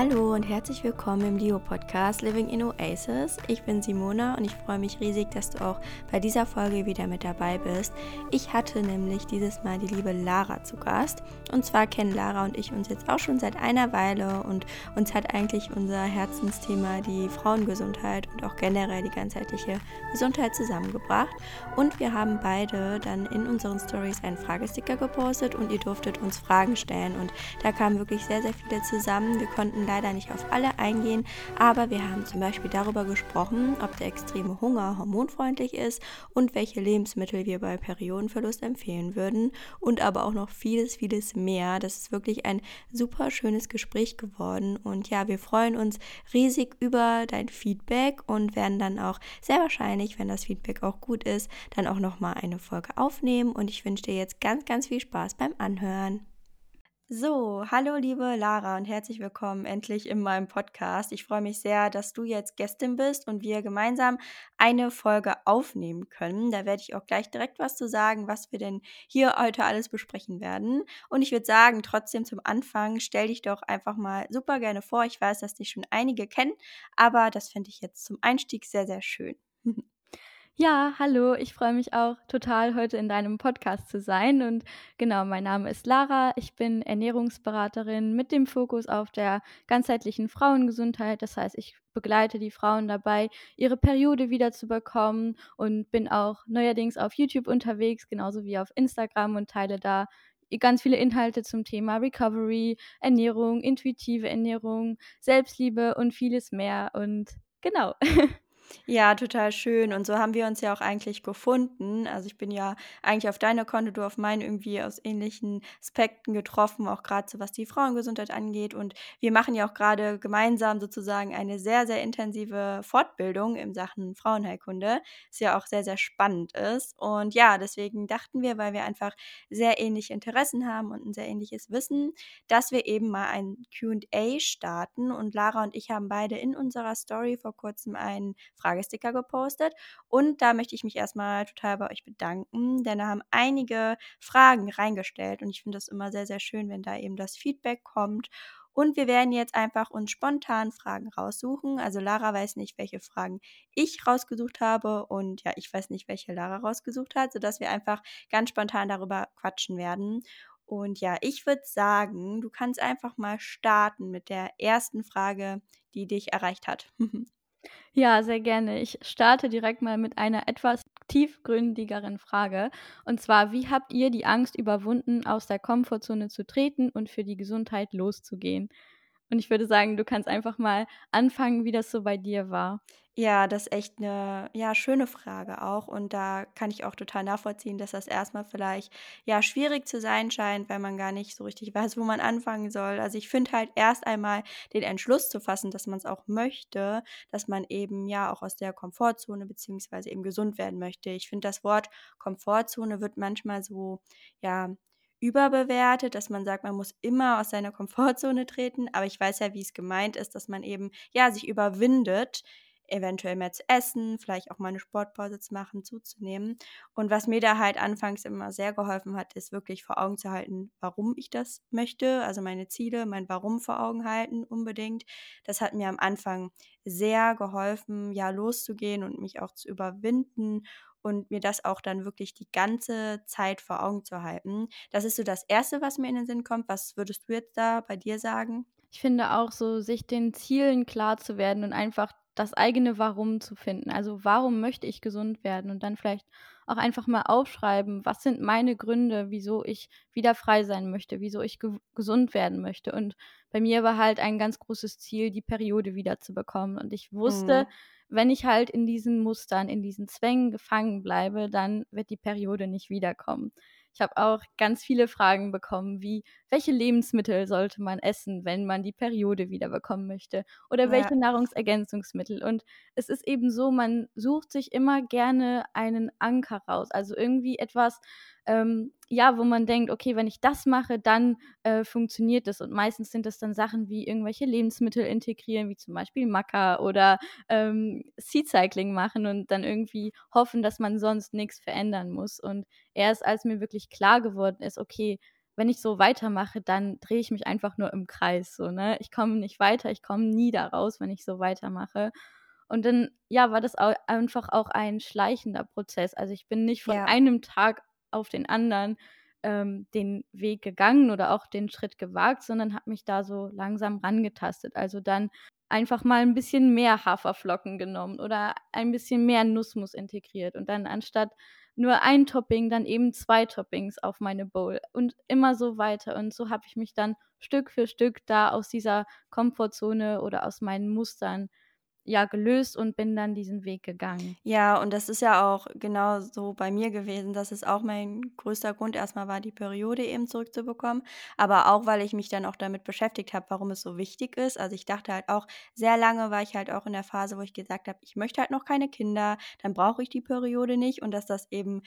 Hallo und herzlich willkommen im Leo-Podcast Living in Oasis. Ich bin Simona und ich freue mich riesig, dass du auch bei dieser Folge wieder mit dabei bist. Ich hatte nämlich dieses Mal die liebe Lara zu Gast. Und zwar kennen Lara und ich uns jetzt auch schon seit einer Weile und uns hat eigentlich unser Herzensthema die Frauengesundheit und auch generell die ganzheitliche Gesundheit zusammengebracht. Und wir haben beide dann in unseren Stories einen Fragesticker gepostet und ihr durftet uns Fragen stellen. Und da kamen wirklich sehr, sehr viele zusammen. Wir konnten leider nicht auf alle eingehen, aber wir haben zum Beispiel darüber gesprochen, ob der extreme Hunger hormonfreundlich ist und welche Lebensmittel wir bei Periodenverlust empfehlen würden und aber auch noch vieles, vieles mehr. Das ist wirklich ein super schönes Gespräch geworden und ja, wir freuen uns riesig über dein Feedback und werden dann auch sehr wahrscheinlich, wenn das Feedback auch gut ist, dann auch nochmal eine Folge aufnehmen und ich wünsche dir jetzt ganz, ganz viel Spaß beim Anhören. So, hallo liebe Lara und herzlich willkommen endlich in meinem Podcast. Ich freue mich sehr, dass du jetzt Gästin bist und wir gemeinsam eine Folge aufnehmen können. Da werde ich auch gleich direkt was zu sagen, was wir denn hier heute alles besprechen werden. Und ich würde sagen, trotzdem zum Anfang, stell dich doch einfach mal super gerne vor. Ich weiß, dass dich schon einige kennen, aber das fände ich jetzt zum Einstieg sehr, sehr schön. Ja, hallo, ich freue mich auch total, heute in deinem Podcast zu sein. Und genau, mein Name ist Lara. Ich bin Ernährungsberaterin mit dem Fokus auf der ganzheitlichen Frauengesundheit. Das heißt, ich begleite die Frauen dabei, ihre Periode wiederzubekommen und bin auch neuerdings auf YouTube unterwegs, genauso wie auf Instagram und teile da ganz viele Inhalte zum Thema Recovery, Ernährung, intuitive Ernährung, Selbstliebe und vieles mehr. Und genau. Ja, total schön. Und so haben wir uns ja auch eigentlich gefunden. Also ich bin ja eigentlich auf deine Konto, du auf meinen irgendwie aus ähnlichen Aspekten getroffen, auch gerade so was die Frauengesundheit angeht. Und wir machen ja auch gerade gemeinsam sozusagen eine sehr, sehr intensive Fortbildung in Sachen Frauenheilkunde, was ja auch sehr, sehr spannend ist. Und ja, deswegen dachten wir, weil wir einfach sehr ähnliche Interessen haben und ein sehr ähnliches Wissen, dass wir eben mal ein QA starten. Und Lara und ich haben beide in unserer Story vor kurzem einen Fragesticker gepostet. Und da möchte ich mich erstmal total bei euch bedanken, denn da haben einige Fragen reingestellt und ich finde das immer sehr, sehr schön, wenn da eben das Feedback kommt. Und wir werden jetzt einfach uns spontan Fragen raussuchen. Also Lara weiß nicht, welche Fragen ich rausgesucht habe und ja, ich weiß nicht, welche Lara rausgesucht hat, sodass wir einfach ganz spontan darüber quatschen werden. Und ja, ich würde sagen, du kannst einfach mal starten mit der ersten Frage, die dich erreicht hat. Ja, sehr gerne. Ich starte direkt mal mit einer etwas tiefgründigeren Frage. Und zwar, wie habt ihr die Angst überwunden, aus der Komfortzone zu treten und für die Gesundheit loszugehen? Und ich würde sagen, du kannst einfach mal anfangen, wie das so bei dir war. Ja, das ist echt eine ja, schöne Frage auch und da kann ich auch total nachvollziehen, dass das erstmal vielleicht, ja, schwierig zu sein scheint, weil man gar nicht so richtig weiß, wo man anfangen soll. Also, ich finde halt erst einmal den Entschluss zu fassen, dass man es auch möchte, dass man eben, ja, auch aus der Komfortzone beziehungsweise eben gesund werden möchte. Ich finde, das Wort Komfortzone wird manchmal so, ja, überbewertet, dass man sagt, man muss immer aus seiner Komfortzone treten, aber ich weiß ja, wie es gemeint ist, dass man eben, ja, sich überwindet, eventuell mehr zu essen, vielleicht auch mal eine Sportpause zu machen, zuzunehmen. Und was mir da halt anfangs immer sehr geholfen hat, ist wirklich vor Augen zu halten, warum ich das möchte, also meine Ziele, mein Warum vor Augen halten unbedingt. Das hat mir am Anfang sehr geholfen, ja, loszugehen und mich auch zu überwinden und mir das auch dann wirklich die ganze Zeit vor Augen zu halten. Das ist so das Erste, was mir in den Sinn kommt. Was würdest du jetzt da bei dir sagen? Ich finde auch so, sich den Zielen klar zu werden und einfach das eigene Warum zu finden. Also warum möchte ich gesund werden? Und dann vielleicht auch einfach mal aufschreiben, was sind meine Gründe, wieso ich wieder frei sein möchte, wieso ich ge gesund werden möchte. Und bei mir war halt ein ganz großes Ziel, die Periode wieder zu bekommen. Und ich wusste, mhm. wenn ich halt in diesen Mustern, in diesen Zwängen gefangen bleibe, dann wird die Periode nicht wiederkommen. Ich habe auch ganz viele Fragen bekommen, wie welche Lebensmittel sollte man essen, wenn man die Periode wieder bekommen möchte oder ja. welche Nahrungsergänzungsmittel. Und es ist eben so, man sucht sich immer gerne einen Anker raus, also irgendwie etwas, ähm, ja, wo man denkt, okay, wenn ich das mache, dann äh, funktioniert das. Und meistens sind das dann Sachen wie irgendwelche Lebensmittel integrieren, wie zum Beispiel Maca oder ähm, Seed Cycling machen und dann irgendwie hoffen, dass man sonst nichts verändern muss. Und erst als mir wirklich klar geworden ist, okay, wenn ich so weitermache, dann drehe ich mich einfach nur im Kreis so, ne? Ich komme nicht weiter, ich komme nie da raus, wenn ich so weitermache. Und dann, ja, war das au einfach auch ein schleichender Prozess. Also, ich bin nicht von Ja. einem Tag auf den anderen, ähm, den Weg gegangen oder auch den Schritt gewagt, sondern habe mich da so langsam rangetastet. Also, dann einfach mal ein bisschen mehr Haferflocken genommen oder ein bisschen mehr Nussmus integriert und dann anstatt nur ein Topping, dann eben 2 Toppings auf meine Bowl und immer so weiter. Und so habe ich mich dann Stück für Stück da aus dieser Komfortzone oder aus meinen Mustern, ja, gelöst und bin dann diesen Weg gegangen. Ja, und das ist ja auch genau so bei mir gewesen, dass es auch mein größter Grund erstmal war, die Periode eben zurückzubekommen, aber auch, weil ich mich dann auch damit beschäftigt habe, warum es so wichtig ist. Also, ich dachte halt auch sehr lange war ich halt auch in der Phase, wo ich gesagt habe: „Ich möchte halt noch keine Kinder, dann brauche ich die Periode nicht“ und dass das eben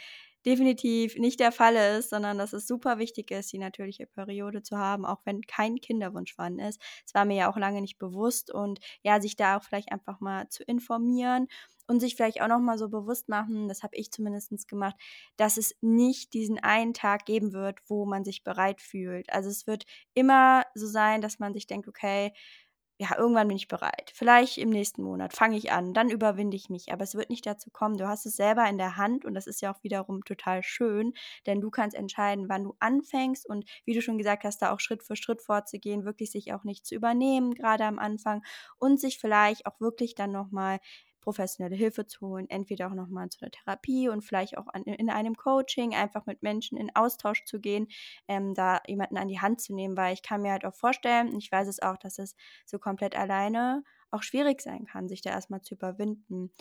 definitiv nicht der Fall ist, sondern dass es super wichtig ist, die natürliche Periode zu haben, auch wenn kein Kinderwunsch vorhanden ist. Es war mir ja auch lange nicht bewusst und ja, sich da auch vielleicht einfach mal zu informieren und sich vielleicht auch noch mal so bewusst machen, das habe ich zumindest gemacht, dass es nicht diesen einen Tag geben wird, wo man sich bereit fühlt. Also, es wird immer so sein, dass man sich denkt: „Okay, ja, irgendwann bin ich bereit. Vielleicht im nächsten Monat fange ich an, dann überwinde ich mich, aber es wird nicht dazu kommen. Du hast es selber in der Hand und das ist ja auch wiederum total schön, denn du kannst entscheiden, wann du anfängst und wie du schon gesagt hast, da auch Schritt für Schritt vorzugehen, wirklich sich auch nicht zu übernehmen, gerade am Anfang und sich vielleicht auch wirklich dann noch mal professionelle Hilfe zu holen, entweder auch noch mal zu 'ner Therapie und vielleicht auch an in einem Coaching, einfach mit Menschen in Austausch zu gehen, ähm, da jemanden an die Hand zu nehmen, weil ich kann mir halt auch vorstellen ich weiß es auch, dass es so komplett alleine auch schwierig sein kann, sich da erst mal zu überwinden.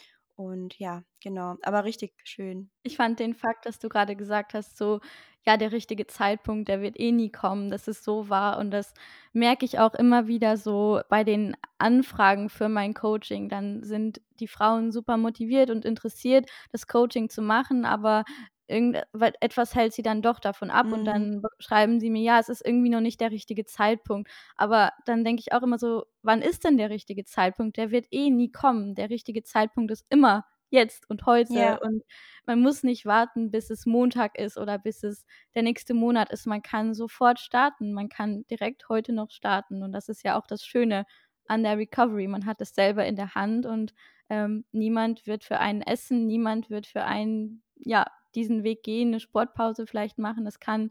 Und ja, genau, aber richtig schön. Ich fand den Fakt, dass du gerade gesagt hast, so, ja, der richtige Zeitpunkt, der wird eh nie kommen, dass es so war und das merke ich auch immer wieder so bei den Anfragen für mein Coaching. Dann sind die Frauen super motiviert und interessiert, das Coaching zu machen, aber etwas hält sie dann doch davon ab und Mhm. dann b schreiben sie mir: „Ja, es ist irgendwie noch nicht der richtige Zeitpunkt.“ Aber dann denke ich auch immer so: „Wann ist denn der richtige Zeitpunkt? Der wird eh nie kommen. Der richtige Zeitpunkt ist immer jetzt und heute Ja. und man muss nicht warten, bis es Montag ist oder bis es der nächste Monat ist. Man kann sofort starten. Man kann direkt heute noch starten und das ist ja auch das Schöne an der Recovery. Man hat es selber in der Hand und, ähm, niemand wird für einen essen, niemand wird für einen, ja, diesen Weg gehen, 'ne Sportpause vielleicht machen. Das kann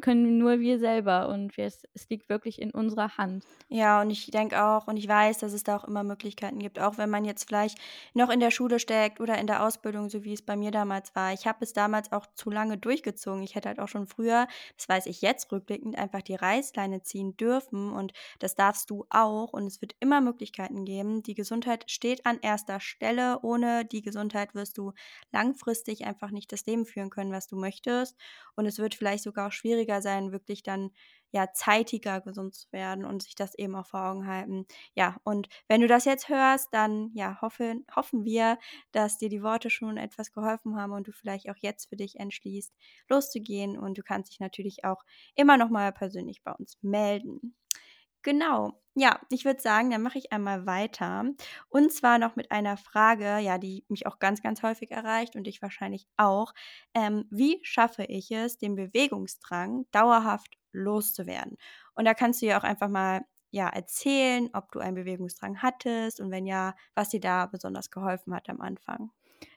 können nur wir selber und wir es es liegt wirklich in unserer Hand. Ja, und ich denke auch und ich weiß, dass es da auch immer Möglichkeiten gibt, auch wenn man jetzt vielleicht noch in der Schule steckt oder in der Ausbildung, so wie es bei mir damals war. Ich habe es damals auch zu lange durchgezogen. Ich hätte halt auch schon früher, das weiß ich jetzt rückblickend, einfach die Reißleine ziehen dürfen und das darfst du auch und es wird immer Möglichkeiten geben. Die Gesundheit steht an erster Stelle. Ohne die Gesundheit wirst du langfristig einfach nicht das Leben führen können, was du möchtest und es wird vielleicht sogar auch schwieriger sein, wirklich dann ja, zeitiger gesund zu werden und sich das eben auch vor Augen halten. Ja, und wenn du das jetzt hörst, dann, ja, hoffe hoffen wir, dass dir die Worte schon etwas geholfen haben und du vielleicht auch jetzt für dich entschließt, loszugehen und du kannst dich natürlich auch immer noch mal persönlich bei uns melden. Genau. Ja, ich würde sagen, dann mache ich einmal weiter. Und zwar noch mit einer Frage, ja, die mich auch ganz, ganz häufig erreicht und dich wahrscheinlich auch. Ähm, wie schaffe ich es, den Bewegungsdrang dauerhaft loszuwerden? Und da kannst du ja auch einfach mal ja, erzählen, ob du einen Bewegungsdrang hattest und wenn ja, was dir da besonders geholfen hat am Anfang.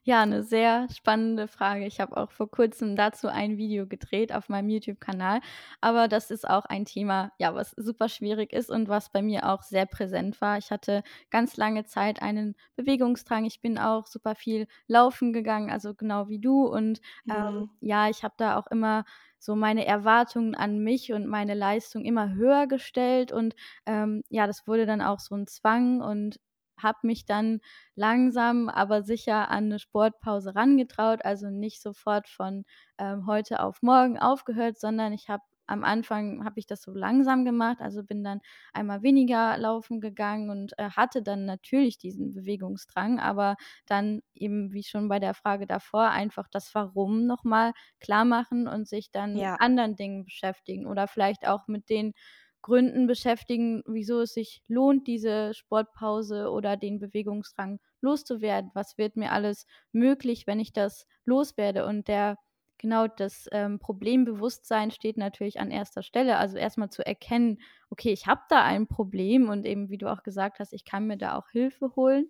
Ja, 'ne sehr spannende Frage. Ich habe auch vor Kurzem dazu ein Video gedreht auf meinem YouTube-Kanal, aber das ist auch ein Thema, ja, was super schwierig ist und was bei mir auch sehr präsent war. Ich hatte ganz lange Zeit einen Bewegungsdrang. Ich bin auch super viel laufen gegangen, also genau wie du und, ähm, Mhm. ja, ich habe da auch immer so meine Erwartungen an mich und meine Leistung immer höher gestellt und, ähm, ja, das wurde dann auch so 'n Zwang und habe mich dann langsam, aber sicher an 'ne Sportpause rangetraut, also nicht sofort von, ähm, heute auf morgen aufgehört, sondern ich habe am Anfang habe ich das so langsam gemacht, also bin dann einmal weniger laufen gegangen und, äh, hatte dann natürlich diesen Bewegungsdrang, aber dann eben, wie schon bei der Frage davor, einfach das Warum noch mal klarmachen und sich dann mit Ja. anderen Dingen beschäftigen oder vielleicht auch mit den Gründen beschäftigen, wieso es sich lohnt, diese Sportpause oder den Bewegungsdrang loszuwerden. Was wird mir alles möglich, wenn ich das loswerde? Und der genau das, ähm, Problembewusstsein steht natürlich an erster Stelle. Also, erstmal zu erkennen: „Okay, ich habe da ein Problem“ und eben, wie du auch gesagt hast, ich kann mir da auch Hilfe holen.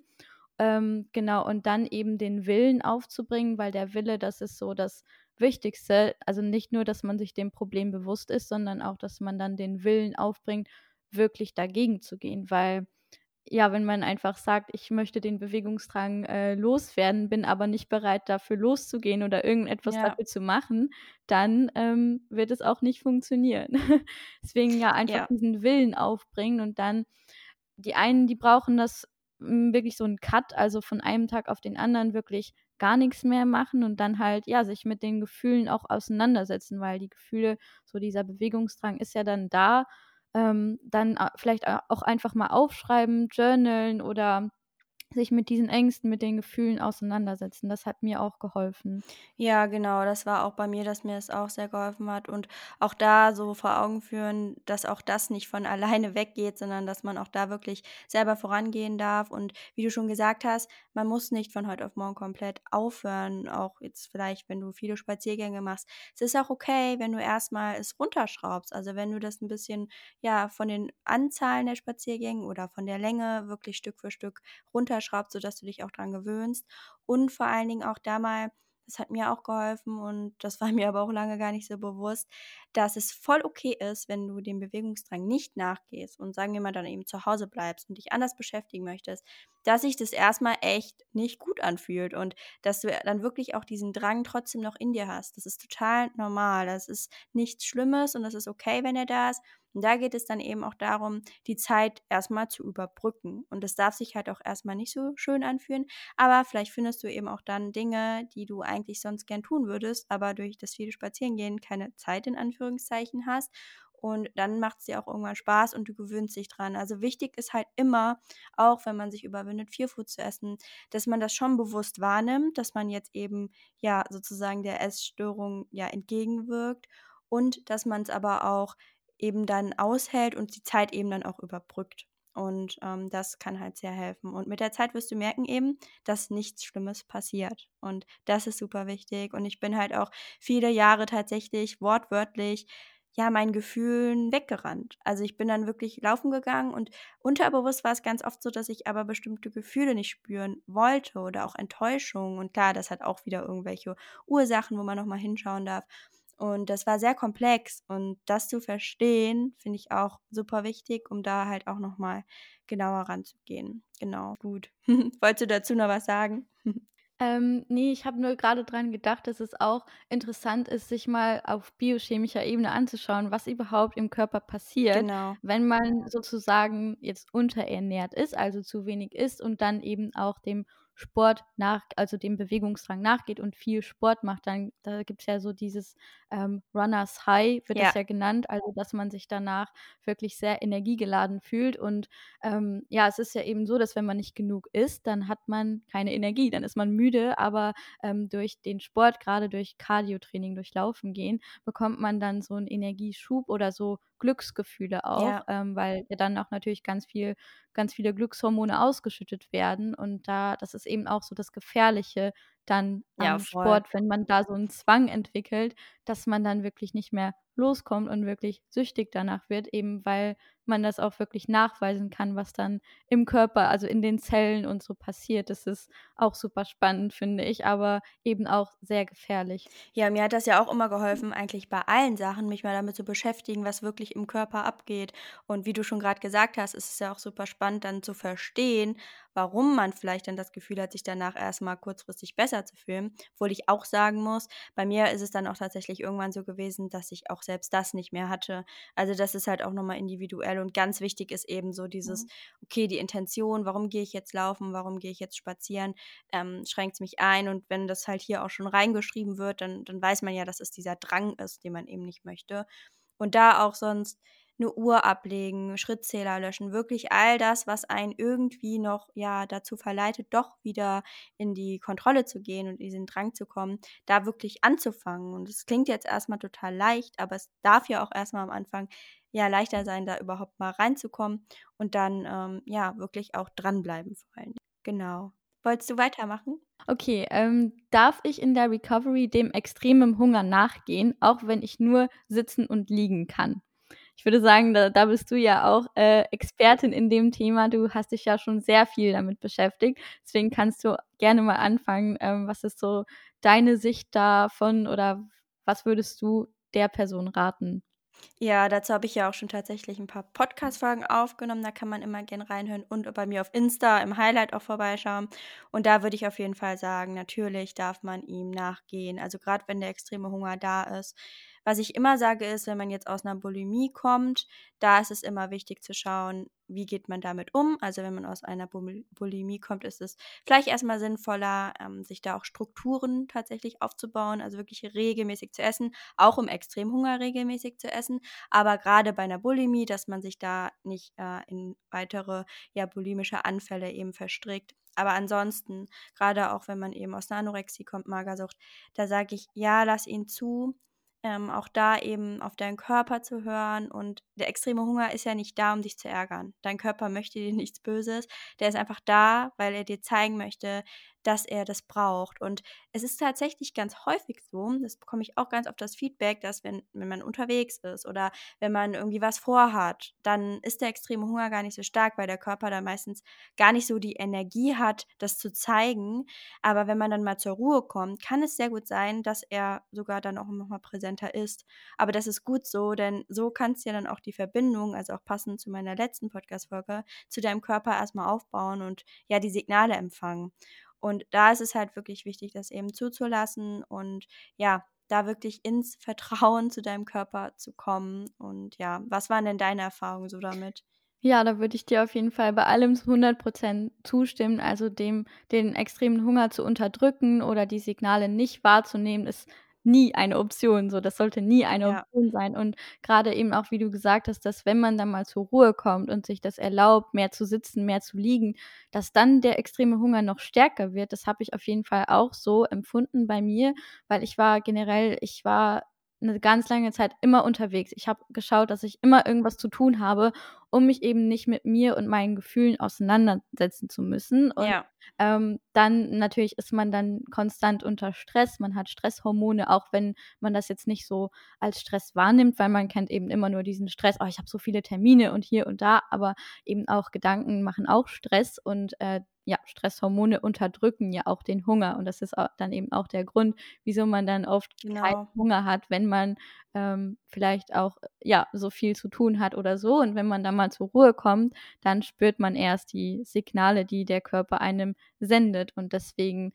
Ähm, genau, und dann eben den Willen aufzubringen, weil der Wille, das ist so das Wichtigste. Also, nicht nur, dass man sich dem Problem bewusst ist, sondern auch, dass man dann den Willen aufbringt, wirklich dagegen zu gehen, weil ja, wenn man einfach sagt: „Ich möchte den Bewegungsdrang, äh, loswerden, bin aber nicht bereit, dafür loszugehen oder irgendetwas Ja. dafür zu machen“, dann, ähm, wird es auch nicht funktionieren. Deswegen ja einfach Ja. diesen Willen aufbringen und dann die einen, die brauchen das hm, wirklich so 'n Cut, also von einem Tag auf den anderen wirklich gar nix mehr machen und dann halt, ja, sich mit den Gefühlen auch auseinandersetzen, weil die Gefühle so dieser Bewegungsdrang ist ja dann da. Ähm, dann a vielleicht a auch einfach mal aufschreiben, journalen oder sich mit diesen Ängsten, mit den Gefühlen auseinandersetzen. Das hat mir auch geholfen. Ja, genau, das war auch bei mir, dass mir das auch sehr geholfen hat und auch da so vor Augen führen, dass auch das nicht von alleine weggeht, sondern dass man auch da wirklich selber vorangehen darf. Und wie du schon gesagt hast, man muss nicht von heute auf morgen komplett aufhören, auch jetzt vielleicht, wenn du viele Spaziergänge machst. Es ist auch okay, wenn du erst mal es runterschraubst. Also, wenn du das 'n bisschen, ja, von den Anzahlen der Spaziergänge oder von der Länge wirklich Stück für Stück runterschraubst, sodass du dich auch dran gewöhnst. Und vor allen Dingen auch da mal das hat mir auch geholfen und das war mir aber auch lange gar nicht so bewusst, dass es voll okay ist, wenn du dem Bewegungsdrang nicht nachgehst und sagen wir mal dann eben zu Hause bleibst und dich anders beschäftigen möchtest, dass sich das erst mal echt nicht gut anfühlt und dass du dann wirklich auch diesen Drang trotzdem noch in dir hast. Das ist total normal. Das ist nichts Schlimmes und das ist okay, wenn er da ist. Und da geht es dann eben auch darum, die Zeit erst mal zu überbrücken. Und das darf sich halt auch erst mal nicht so schön anfühlen, aber vielleicht findest du eben auch dann Dinge, die du eigentlich sonst gern tun würdest, aber durch das viele Spazierengehen keine Zeit in Anführungszeichen hast. Und dann macht's dir auch irgendwann Spaß und du gewöhnst dich dran. Also, wichtig ist halt immer, auch wenn man sich überwindet, viel Food zu essen, dass man das schon bewusst wahrnimmt, dass man jetzt eben, ja, sozusagen der Essstörung, ja, entgegenwirkt und dass man's aber auch eben dann aushält und die Zeit eben dann auch überbrückt. Und, ähm, das kann halt sehr helfen. Und mit der Zeit wirst du merken eben, dass nichts Schlimmes passiert. Und das ist super wichtig. Und ich bin halt auch viele Jahre tatsächlich wortwörtlich, ja, meinen Gefühlen weggerannt. Also, ich bin dann wirklich laufen gegangen und unterbewusst war es ganz oft so, dass ich aber bestimmte Gefühle nicht spüren wollte oder auch Enttäuschung. Und klar, das hat auch wieder irgendwelche Ursachen, wo man noch mal hinschauen darf. Und das war sehr komplex und das zu verstehen, finde ich auch super wichtig, um da halt auch noch mal genauer ranzugehen. Genau, gut. Wolltest du dazu noch was sagen? Ähm, ne, ich habe nur grade dran gedacht, dass es auch interessant ist, sich mal auf biochemischer Ebene anzuschauen, was überhaupt im Körper passiert, Genau. wenn man sozusagen jetzt unterernährt ist, also zu wenig isst und dann eben auch dem Sport nach also dem Bewegungsdrang nachgeht und viel Sport macht, dann da gibt's ja so dieses, ähm, Runners High wird Ja. das ja genannt, also dass man sich danach wirklich sehr energiegeladen fühlt. Und, ähm, ja, es ist ja eben so, dass wenn man nicht genug isst, dann hat man keine Energie, dann ist man müde, aber, ähm, durch den Sport, grade durch Cardiotraining, durch Laufen gehen, bekommt man dann so 'n Energieschub oder so Glücksgefühle auch, Ja. ähm, weil ja dann auch natürlich ganz viel ganz viele Glückshormone ausgeschüttet werden. Und da das ist eben auch so das Gefährliche dann Ja, am voll. Sport, wenn man da so 'n Zwang entwickelt, dass man dann wirklich nicht mehr loskommt und wirklich süchtig danach wird, eben weil man das auch wirklich nachweisen kann, was dann im Körper, also in den Zellen und so passiert. Das ist auch super spannend, finde ich, aber eben auch sehr gefährlich. Ja, mir hat das ja auch immer geholfen, eigentlich bei allen Sachen, mich mal damit zu beschäftigen, was wirklich im Körper abgeht. Und wie du schon grad gesagt hast, ist es ja auch super spannend, dann zu verstehen, warum man vielleicht dann das Gefühl hat, sich danach erst mal kurzfristig besser zu fühlen. Obwohl ich auch sagen muss, bei mir ist es dann auch tatsächlich irgendwann so gewesen, dass ich auch selbst das nicht mehr hatte. Also, das ist halt auch noch mal individuell und ganz wichtig ist eben so dieses: Mhm. „Okay, die Intention, warum gehe ich jetzt laufen, warum gehe ich jetzt spazieren? Ähm, schränkt's mich ein?“ Und wenn das halt hier auch schon reingeschrieben wird, dann dann weiß man ja, dass es dieser Drang ist, den man eben nicht möchte. Und da auch sonst 'ne Uhr ablegen, Schrittzähler löschen, wirklich all das, was einen irgendwie noch, ja, dazu verleitet, doch wieder in die Kontrolle zu gehen und in diesen Drang zu kommen, da wirklich anzufangen. Und es klingt jetzt erst mal total leicht, aber es darf ja auch erst mal am Anfang, ja, leichter sein, da überhaupt mal reinzukommen und dann, ähm, ja, wirklich auch dranbleiben vor Dingen. Genau. Wolltest du weitermachen? Okay, ähm, darf ich in der Recovery dem extremen Hunger nachgehen, auch wenn ich nur sitzen und liegen kann? Ich würde sagen, da da bist du ja auch, äh, Expertin in dem Thema. Du hast dich ja schon sehr viel damit beschäftigt. Deswegen kannst du gerne mal anfangen. Ähm, was ist so deine Sicht davon oder was würdest du der Person raten? Ja, dazu habe ich ja auch schon tatsächlich ein paar Podcast-Folgen aufgenommen. Da kann man immer gern reinhören und bei mir auf Insta im Highlight auch vorbeischauen. Und da würde ich auf jeden Fall sagen, natürlich darf man ihm nachgehen. Also gerade wenn der extreme Hunger da ist. Was ich immer sage, ist, wenn man jetzt aus einer Bulimie kommt, da ist es immer wichtig zu schauen, wie geht man damit um. Also wenn man aus einer Bul Bulimie kommt, ist es vielleicht erstmal sinnvoller, ähm, sich da auch Strukturen tatsächlich aufzubauen, also wirklich regelmäßig zu essen, auch im Extremhunger regelmäßig zu essen. Aber gerade bei einer Bulimie, dass man sich da nicht äh, in weitere ja, bulimische Anfälle eben verstrickt. Aber ansonsten, gerade auch wenn man eben aus einer Anorexie kommt, Magersucht, da sage ich, ja, lass ihn zu ähm, auch da eben auf deinen Körper zu hören. Und der extreme Hunger ist ja nicht da, um dich zu ärgern. Dein Körper möchte dir nichts Böses. Der ist einfach da, weil er dir zeigen möchte, dass er das braucht. Und es ist tatsächlich ganz häufig so, das bekomme ich auch ganz oft das Feedback, dass wenn, wenn man unterwegs ist oder wenn man irgendwie was vorhat, dann ist der extreme Hunger gar nicht so stark, weil der Körper dann meistens gar nicht so die Energie hat, das zu zeigen. Aber wenn man dann mal zur Ruhe kommt, kann es sehr gut sein, dass er sogar dann auch nochmal präsenter ist. Aber das ist gut so, denn so kannst du ja dann auch die Verbindung, also auch passend zu meiner letzten Podcast-Folge, zu deinem Körper erstmal aufbauen und ja die Signale empfangen. Und da ist es halt wirklich wichtig, das eben zuzulassen und ja, da wirklich ins Vertrauen zu deinem Körper zu kommen. Und ja, was waren denn deine Erfahrungen so damit? Ja, da würde ich dir auf jeden Fall bei allem zu 100% zustimmen. Also dem den extremen Hunger zu unterdrücken oder die Signale nicht wahrzunehmen, ist nie eine Option, so. Das sollte nie eine Ja. Option sein. Und grade eben auch, wie du gesagt hast, dass wenn man dann mal zur Ruhe kommt und sich das erlaubt, mehr zu sitzen, mehr zu liegen, dass dann der extreme Hunger noch stärker wird. Das habe ich auf jeden Fall auch so empfunden bei mir, weil ich war generell ich war 'ne ganz lange Zeit immer unterwegs. Ich habe geschaut, dass ich immer irgendwas zu tun habe, um mich eben nicht mit mir und meinen Gefühlen auseinandersetzen zu müssen. Und, Ja. ähm, dann natürlich ist man dann konstant unter Stress. Man hat Stresshormone, auch wenn man das jetzt nicht so als Stress wahrnimmt, weil man kennt eben immer nur diesen Stress: „Oh, ich habe so viele Termine und hier und da“, aber eben auch Gedanken machen auch Stress und, äh, ja, Stresshormone unterdrücken ja auch den Hunger und das ist dann eben auch der Grund, wieso man dann oft keinen Genau. Hunger hat, wenn man, ähm, vielleicht auch, ja, so viel zu tun hat oder so. Und wenn man dann mal zur Ruhe kommt, dann spürt man erst die Signale, die der Körper einem sendet. Und deswegen,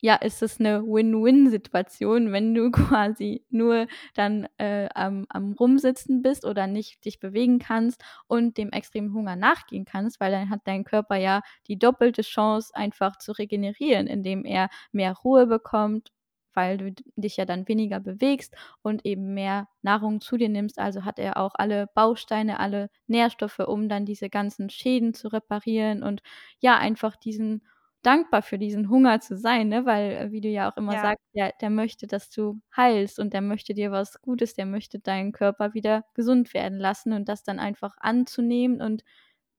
ja, ist es 'ne Win-Win-Situation, wenn du quasi nur dann, äh, am am Rumsitzen bist oder nicht dich bewegen kannst und dem extremen Hunger nachgehen kannst, weil dann hat dein Körper ja die doppelte Chance, einfach zu regenerieren, indem er mehr Ruhe bekommt, weil du dich ja dann weniger bewegst und eben mehr Nahrung zu dir nimmst. Also hat er auch alle Bausteine, alle Nährstoffe, um dann diese ganzen Schäden zu reparieren und ja, einfach diesen dankbar für diesen Hunger zu sein, ne? Weil, äh, wie du ja auch immer Ja. sagst, der der möchte, dass du heilst und der möchte dir was Gutes, der möchte deinen Körper wieder gesund werden lassen und das dann einfach anzunehmen und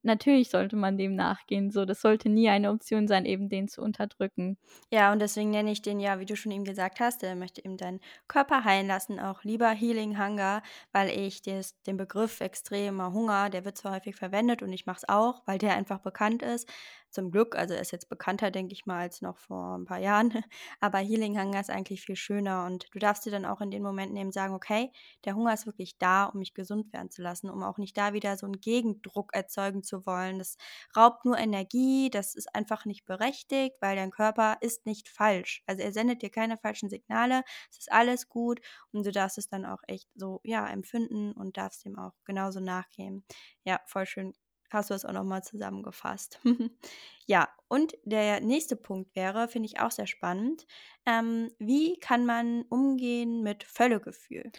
natürlich sollte man dem nachgehen, so. Das sollte nie eine Option sein, eben den zu unterdrücken. Ja, und deswegen nenne ich den ja, wie du schon eben gesagt hast, der möchte eben deinen Körper heilen lassen, auch lieber Healing Hunger, weil ich des den Begriff extremer Hunger, der wird zwar häufig verwendet und ich mache es auch, weil der einfach bekannt ist. Zum Glück, also er ist jetzt bekannter, denke ich mal, als noch vor ein paar Jahren. Aber Healing Hunger ist eigentlich viel schöner und du darfst dir dann auch in den Momenten eben sagen: „Okay, der Hunger ist wirklich da, um mich gesund werden zu lassen, um auch nicht da wieder so 'n Gegendruck erzeugen zu wollen. Das raubt nur Energie, das ist einfach nicht berechtigt, weil dein Körper ist nicht falsch. Also, er sendet dir keine falschen Signale, es ist alles gut und du darfst es dann auch echt so, ja, empfinden und darfst dem auch genauso nachgehen. Ja, voll schön hast du das auch noch mal zusammengefasst. Ja, und der nächste Punkt wäre, finde ich auch sehr spannend, ähm, wie kann man umgehen mit Völlegefühl?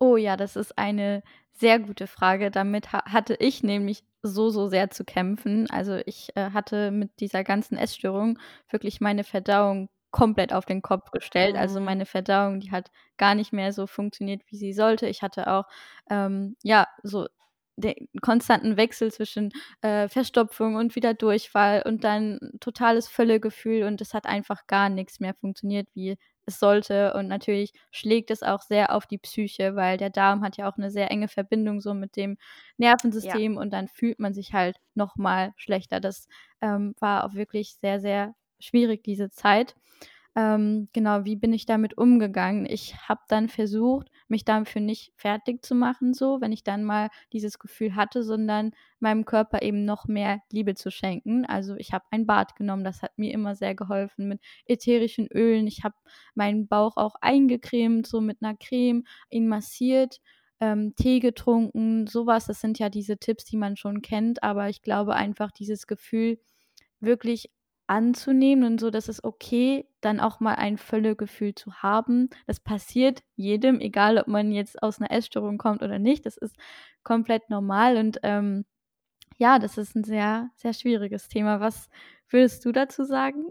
Oh ja, das ist eine sehr gute Frage. Damit ha hatte ich nämlich so, so sehr zu kämpfen. Also, ich, äh, hatte mit dieser ganzen Essstörung wirklich meine Verdauung komplett auf den Kopf gestellt. Also, Mhm. meine Verdauung, die hat gar nicht mehr so funktioniert, wie sie sollte. Ich hatte auch, ähm, ja, so den konstanten Wechsel zwischen äh, Verstopfung und wieder Durchfall und dann totales Völlegefühl und es hat einfach gar nichts mehr funktioniert, wie es sollte. Und natürlich schlägt es auch sehr auf die Psyche, weil der Darm hat ja auch eine sehr enge Verbindung so mit dem Nervensystem ja. und dann fühlt man sich halt noch mal schlechter. Das ähm, war auch wirklich sehr, sehr schwierig, diese Zeit. Ähm, genau, wie bin ich damit umgegangen? Ich habe dann versucht, mich dafür nicht fertig zu machen, so, wenn ich dann mal dieses Gefühl hatte, sondern meinem Körper eben noch mehr Liebe zu schenken. Also ich habe ein Bad genommen, das hat mir immer sehr geholfen mit ätherischen Ölen. Ich habe meinen Bauch auch eingecremt, so mit einer Creme, ihn massiert. Ähm, Tee getrunken, sowas, das sind ja diese Tipps, die man schon kennt, aber ich glaube einfach dieses Gefühl, wirklich anzunehmen und so, dass es okay, dann auch mal ein Völlegefühl zu haben. Das passiert jedem, egal ob man jetzt aus einer Essstörung kommt oder nicht. Das ist komplett normal und ähm, ja, das ist ein sehr, sehr schwieriges Thema. Was würdest du dazu sagen?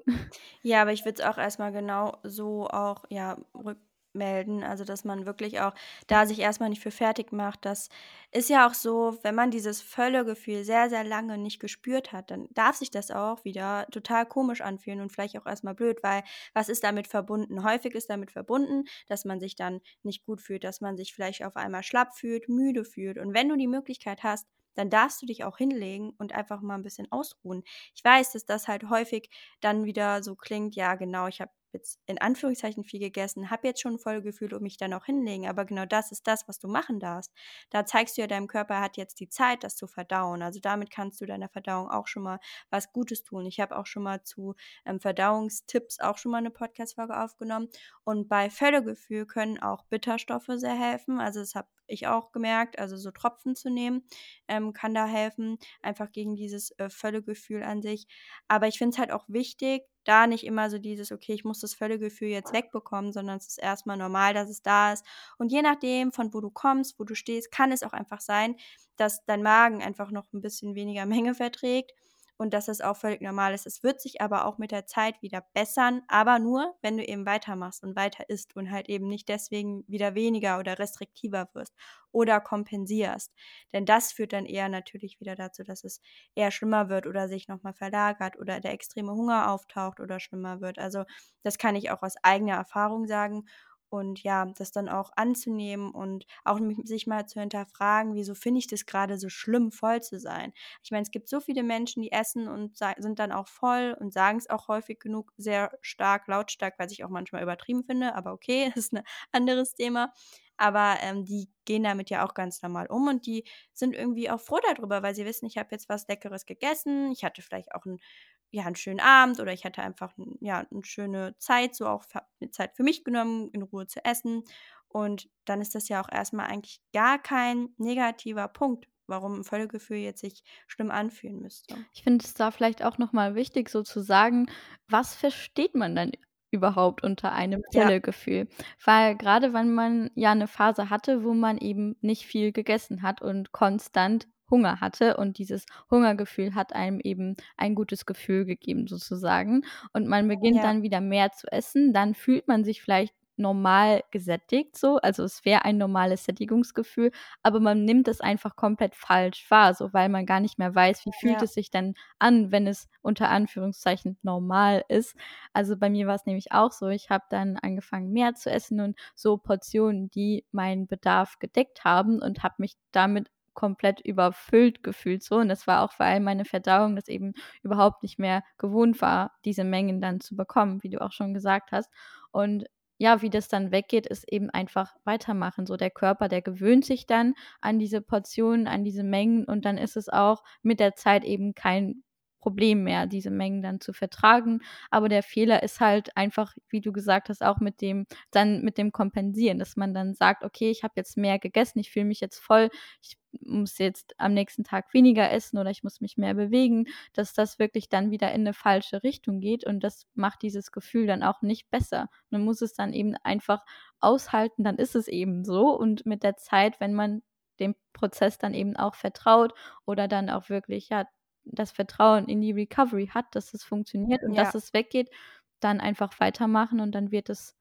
Ja, aber ich würde es auch erstmal genau so auch ja rück melden. Also, dass man wirklich auch da sich erstmal nicht für fertig macht. Das ist ja auch so, wenn man dieses Völlegefühl sehr, sehr lange nicht gespürt hat, dann darf sich das auch wieder total komisch anfühlen und vielleicht auch erstmal blöd, weil was ist damit verbunden? Häufig ist damit verbunden, dass man sich dann nicht gut fühlt, dass man sich vielleicht auf einmal schlapp fühlt, müde fühlt. Und wenn du die Möglichkeit hast, dann darfst du dich auch hinlegen und einfach mal ein bisschen ausruhen. Ich weiß, dass das halt häufig dann wieder so klingt, ja, genau, ich habe jetzt in Anführungszeichen viel gegessen, habe jetzt schon voll Gefühl und mich dann auch hinlegen. Aber genau das ist das, was du machen darfst. Da zeigst du ja deinem Körper, er hat jetzt die Zeit, das zu verdauen. Also damit kannst du deiner Verdauung auch schon mal was Gutes tun. Ich habe auch schon mal zu ähm, Verdauungstipps auch schon mal eine Podcast-Folge aufgenommen. Und bei Völlegefühl können auch Bitterstoffe sehr helfen. Also das habe ich auch gemerkt. Also so Tropfen zu nehmen ähm, kann da helfen, einfach gegen dieses äh, Völlegefühl an sich. Aber ich finde es halt auch wichtig, da nicht immer so dieses, okay, ich muss das Völlegefühl jetzt wegbekommen, sondern es ist erstmal normal, dass es da ist. Und je nachdem, von wo du kommst, wo du stehst, kann es auch einfach sein, dass dein Magen einfach noch ein bisschen weniger Menge verträgt und dass das auch völlig normal ist. Es wird sich aber auch mit der Zeit wieder bessern, aber nur, wenn du eben weitermachst und weiter isst und halt eben nicht deswegen wieder weniger oder restriktiver wirst oder kompensierst. Denn das führt dann eher natürlich wieder dazu, dass es eher schlimmer wird oder sich nochmal verlagert oder der extreme Hunger auftaucht oder schlimmer wird. Also das kann ich auch aus eigener Erfahrung sagen und ja, das dann auch anzunehmen und auch sich mal zu hinterfragen, wieso finde ich das gerade so schlimm, voll zu sein. Ich meine, es gibt so viele Menschen, die essen und sind dann auch voll und sagen es auch häufig genug sehr stark, lautstark, was ich auch manchmal übertrieben finde, aber okay, das ist ein anderes Thema. Aber ähm, die gehen damit ja auch ganz normal um und die sind irgendwie auch froh darüber, weil sie wissen, ich habe jetzt was Leckeres gegessen, ich hatte vielleicht auch ein ja, einen schönen Abend oder ich hatte einfach ja, eine schöne Zeit, so auch eine Zeit für mich genommen, in Ruhe zu essen. Und dann ist das ja auch erstmal eigentlich gar kein negativer Punkt, warum ein Völlegefühl jetzt sich schlimm anfühlen müsste. Ich finde es da vielleicht auch nochmal wichtig, so zu sagen, was versteht man dann überhaupt unter einem Völlegefühl? Ja. Weil gerade wenn man ja eine Phase hatte, wo man eben nicht viel gegessen hat und konstant Hunger hatte und dieses Hungergefühl hat einem eben ein gutes Gefühl gegeben sozusagen und man beginnt ja. dann wieder mehr zu essen, dann fühlt man sich vielleicht normal gesättigt so, also es wäre ein normales Sättigungsgefühl, aber man nimmt es einfach komplett falsch wahr, so weil man gar nicht mehr weiß, wie fühlt ja. es sich denn an, wenn es unter Anführungszeichen normal ist. Also bei mir war es nämlich auch so, ich habe dann angefangen mehr zu essen und so Portionen, die meinen Bedarf gedeckt haben und habe mich damit komplett überfüllt gefühlt so. Und das war auch vor allem meine Verdauung, das eben überhaupt nicht mehr gewohnt war, diese Mengen dann zu bekommen, wie du auch schon gesagt hast. Und ja, wie das dann weggeht, ist eben einfach weitermachen. So der Körper, der gewöhnt sich dann an diese Portionen, an diese Mengen und dann ist es auch mit der Zeit eben kein Problem mehr, diese Mengen dann zu vertragen. Aber der Fehler ist halt einfach, wie du gesagt hast, auch mit dem, dann mit dem Kompensieren, dass man dann sagt, okay, ich habe jetzt mehr gegessen, ich fühle mich jetzt voll, ich muss jetzt am nächsten Tag weniger essen oder ich muss mich mehr bewegen, dass das wirklich dann wieder in eine falsche Richtung geht und das macht dieses Gefühl dann auch nicht besser. Man muss es dann eben einfach aushalten, dann ist es eben so und mit der Zeit, wenn man dem Prozess dann eben auch vertraut oder dann auch wirklich ja das Vertrauen in die Recovery hat, dass es funktioniert und ja. dass es weggeht, dann einfach weitermachen und dann wird es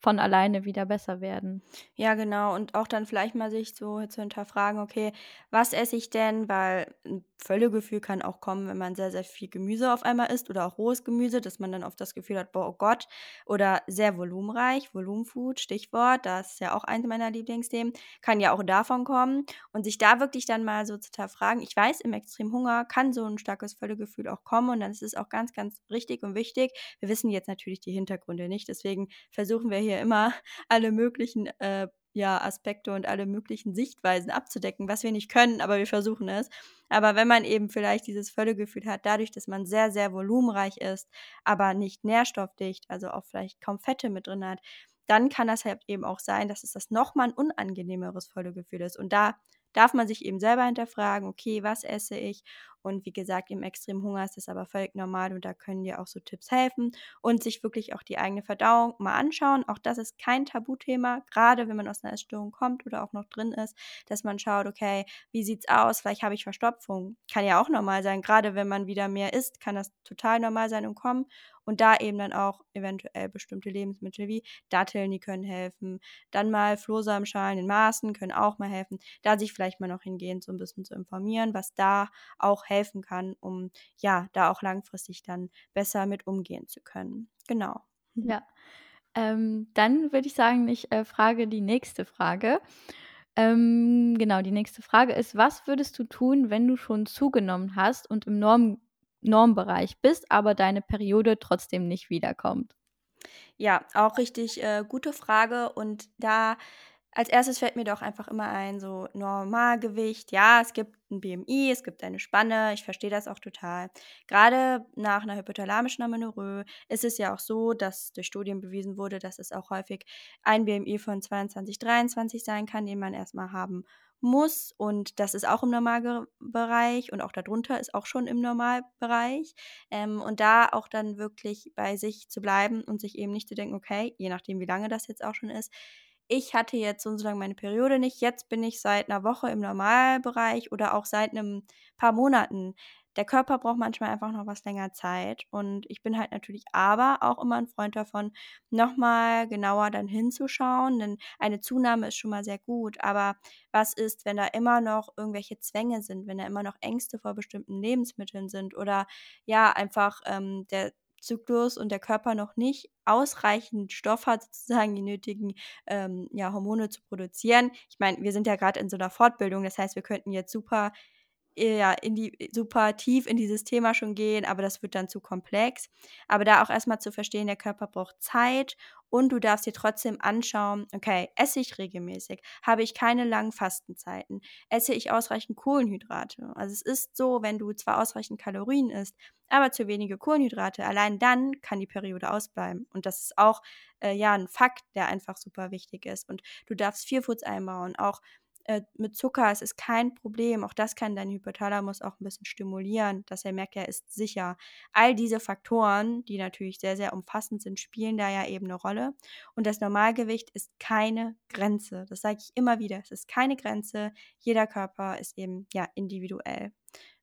von alleine wieder besser werden. Ja, genau. Und auch dann vielleicht mal sich so zu hinterfragen, okay, was esse ich denn? Weil ein Völlegefühl kann auch kommen, wenn man sehr, sehr viel Gemüse auf einmal isst oder auch rohes Gemüse, dass man dann oft das Gefühl hat, boah, oh Gott, oder sehr volumenreich, Volumenfood, Stichwort, das ist ja auch eins meiner Lieblingsthemen, kann ja auch davon kommen. Und sich da wirklich dann mal so zu hinterfragen, ich weiß, im extremen Hunger kann so ein starkes Völlegefühl auch kommen und dann ist es auch ganz, ganz richtig und wichtig. Wir wissen jetzt natürlich die Hintergründe nicht, deswegen versuchen wir hier immer alle möglichen äh, ja, Aspekte und alle möglichen Sichtweisen abzudecken, was wir nicht können, aber wir versuchen es. Aber wenn man eben vielleicht dieses Völlegefühl hat, dadurch, dass man sehr, sehr volumenreich ist, aber nicht nährstoffdicht, also auch vielleicht kaum Fette mit drin hat, dann kann das halt eben auch sein, dass es das nochmal ein unangenehmeres Völlegefühl ist. Und da darf man sich eben selber hinterfragen, okay, was esse ich? Und wie gesagt, im extremen Hunger ist das aber völlig normal und da können dir auch so Tipps helfen und sich wirklich auch die eigene Verdauung mal anschauen. Auch das ist kein Tabuthema, gerade wenn man aus einer Essstörung kommt oder auch noch drin ist, dass man schaut, okay, wie sieht's aus? Vielleicht habe ich Verstopfung. Kann ja auch normal sein. Gerade wenn man wieder mehr isst, kann das total normal sein und kommen. Und da eben dann auch eventuell bestimmte Lebensmittel wie Datteln, die können helfen. Dann mal Flohsamenschalen in Maßen können auch mal helfen. Da sich vielleicht mal noch hingehen, so ein bisschen zu informieren, was da auch helfen kann, um ja, da auch langfristig dann besser mit umgehen zu können. Genau. Ja. Ähm, dann würde ich sagen, ich äh, frage die nächste Frage. Ähm, genau, die nächste Frage ist, was würdest du tun, wenn du schon zugenommen hast und im Norm Normbereich bist, aber deine Periode trotzdem nicht wiederkommt? Ja, auch richtig äh, gute Frage. Und da als erstes fällt mir doch einfach immer ein, so Normalgewicht. Ja, es gibt ein BMI, es gibt eine Spanne, ich verstehe das auch total. Gerade nach einer hypothalamischen Amenorrhoe ist es ja auch so, dass durch Studien bewiesen wurde, dass es auch häufig ein BMI von 22, 23 sein kann, den man erstmal haben muss. Und das ist auch im Normalbereich und auch darunter ist auch schon im Normalbereich. Ähm, und da auch dann wirklich bei sich zu bleiben und sich eben nicht zu denken, okay, je nachdem, wie lange das jetzt auch schon ist, ich hatte jetzt so und so lange meine Periode nicht, jetzt bin ich seit einer Woche im Normalbereich oder auch seit einem paar Monaten. Der Körper braucht manchmal einfach noch was länger Zeit und ich bin halt natürlich aber auch immer ein Freund davon, nochmal genauer dann hinzuschauen, denn eine Zunahme ist schon mal sehr gut, aber was ist, wenn da immer noch irgendwelche Zwänge sind, wenn da immer noch Ängste vor bestimmten Lebensmitteln sind oder ja, einfach ähm, der Zyklus und der Körper noch nicht ausreichend Stoff hat, sozusagen die nötigen ähm, ja, Hormone zu produzieren. Ich meine, wir sind ja gerade in so einer Fortbildung, das heißt, wir könnten jetzt super ja, in die, super tief in dieses Thema schon gehen, aber das wird dann zu komplex. Aber da auch erstmal zu verstehen, der Körper braucht Zeit und du darfst dir trotzdem anschauen, okay, esse ich regelmäßig? Habe ich keine langen Fastenzeiten? Esse ich ausreichend Kohlenhydrate? Also es ist so, wenn du zwar ausreichend Kalorien isst, aber zu wenige Kohlenhydrate, allein dann kann die Periode ausbleiben. Und das ist auch äh, ja ein Fakt, der einfach super wichtig ist. Und du darfst vier Foods einbauen, auch äh, mit Zucker, es ist kein Problem. Auch das kann dein Hypothalamus auch ein bisschen stimulieren, dass er merkt, er ist sicher. All diese Faktoren, die natürlich sehr, sehr umfassend sind, spielen da ja eben eine Rolle. Und das Normalgewicht ist keine Grenze. Das sage ich immer wieder. Es ist keine Grenze. Jeder Körper ist eben ja individuell.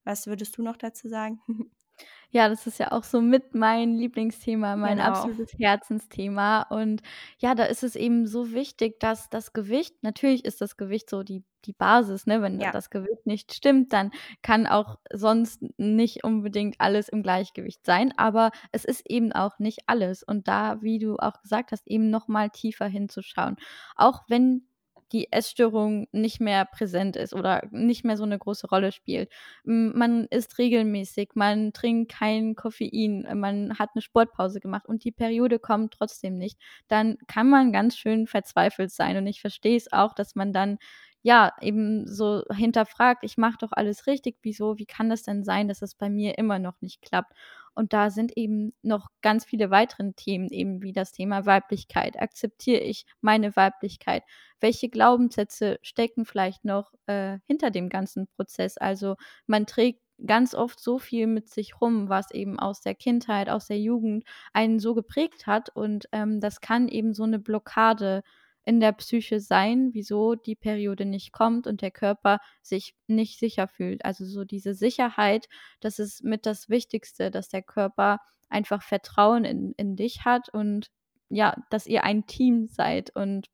Was würdest du noch dazu sagen? Ja, das ist ja auch so mit mein Lieblingsthema, mein Genau. absolutes Herzensthema. Und ja, da ist es eben so wichtig, dass das Gewicht natürlich ist das Gewicht so die die Basis, ne? Wenn Ja. das Gewicht nicht stimmt, dann kann auch sonst nicht unbedingt alles im Gleichgewicht sein, aber es ist eben auch nicht alles. Und da, wie du auch gesagt hast, eben noch mal tiefer hinzuschauen. Auch wenn die Essstörung nicht mehr präsent ist oder nicht mehr so eine große Rolle spielt. Man isst regelmäßig, man trinkt kein Koffein, man hat eine Sportpause gemacht und die Periode kommt trotzdem nicht, dann kann man ganz schön verzweifelt sein. Und ich verstehe es auch, dass man dann, ja, eben so hinterfragt: „Ich mache doch alles richtig. Wieso wie kann das denn sein, dass es bei mir immer noch nicht klappt?“ Und da sind eben noch ganz viele weitere Themen, eben wie das Thema Weiblichkeit. Akzeptiere ich meine Weiblichkeit? welche Glaubenssätze stecken vielleicht noch äh, hinter dem ganzen Prozess. Also man trägt ganz oft so viel mit sich rum, was eben aus der Kindheit, aus der Jugend einen so geprägt hat. Und ähm, das kann eben so eine Blockade in der Psyche sein, wieso die Periode nicht kommt und der Körper sich nicht sicher fühlt. Also so diese Sicherheit, das ist mit das Wichtigste, dass der Körper einfach Vertrauen in, in dich hat und ja, dass ihr ein Team seid und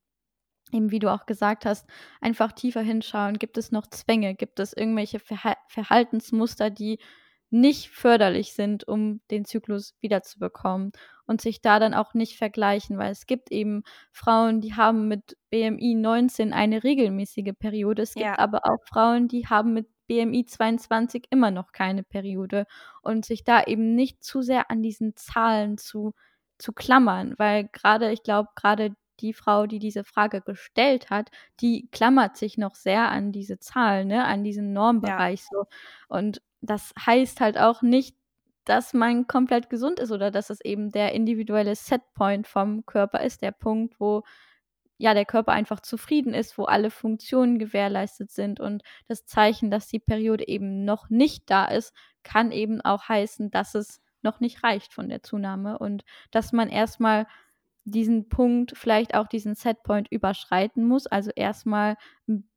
eben wie du auch gesagt hast, einfach tiefer hinschauen. Gibt es noch Zwänge? Gibt es irgendwelche Verha Verhaltensmuster, die nicht förderlich sind, um den Zyklus wiederzubekommen und sich da dann auch nicht vergleichen, weil es gibt eben Frauen, die haben mit BMI 19 eine regelmäßige Periode. Es gibt Ja. aber auch Frauen, die haben mit BMI 22 immer noch keine Periode und sich da eben nicht zu sehr an diesen Zahlen zu zu klammern, weil gerade ich glaube, gerade die Frau, die diese Frage gestellt hat, die klammert sich noch sehr an diese Zahlen, ne, an diesen Normbereich so. Und das heißt halt auch nicht, dass man komplett gesund ist oder dass es eben der individuelle Setpoint vom Körper ist, der Punkt, wo ja der Körper einfach zufrieden ist, wo alle Funktionen gewährleistet sind. Und das Zeichen, dass die Periode eben noch nicht da ist, kann eben auch heißen, dass es noch nicht reicht von der Zunahme. Und dass man erstmal diesen Punkt, vielleicht auch diesen Setpoint überschreiten muss, also erstmal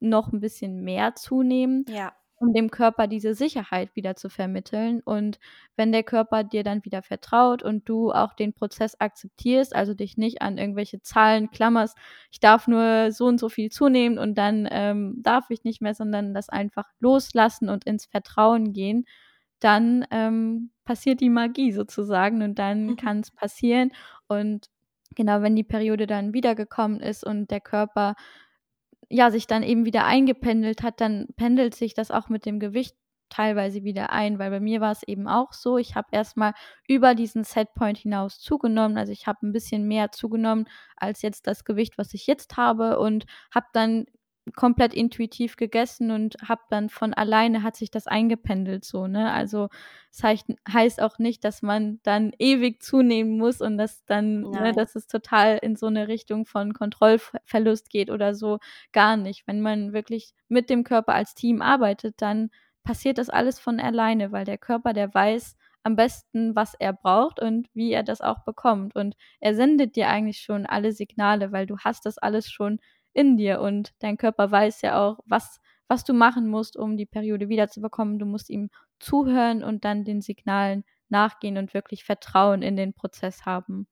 noch ein bisschen mehr zunehmen, Ja. um dem Körper diese Sicherheit wieder zu vermitteln. Und wenn der Körper dir dann wieder vertraut und du auch den Prozess akzeptierst, also dich nicht an irgendwelche Zahlen klammerst, ich darf nur so und so viel zunehmen und dann ähm, darf ich nicht mehr, sondern das einfach loslassen und ins Vertrauen gehen, dann ähm, passiert die Magie sozusagen und dann Mhm. kann es passieren. Und genau, wenn die Periode dann wiedergekommen ist und der Körper ja sich dann eben wieder eingependelt hat, dann pendelt sich das auch mit dem Gewicht teilweise wieder ein, weil bei mir war es eben auch so, ich habe erstmal über diesen Setpoint hinaus zugenommen, also ich habe ein bisschen mehr zugenommen als jetzt das Gewicht, was ich jetzt habe und habe dann komplett intuitiv gegessen und habe dann von alleine hat sich das eingependelt so, ne? Also, es heißt heißt auch nicht, dass man dann ewig zunehmen muss und dass dann ne, dass es total in so 'ne Richtung von Kontrollverlust geht oder so, gar nicht. Wenn man wirklich mit dem Körper als Team arbeitet, dann passiert das alles von alleine, weil der Körper, der weiß am besten, was er braucht und wie er das auch bekommt. Und er sendet dir eigentlich schon alle Signale, weil du hast das alles schon in dir und dein Körper weiß ja auch, was was du machen musst, um die Periode wiederzubekommen. Du musst ihm zuhören und dann den Signalen nachgehen und wirklich Vertrauen in den Prozess haben.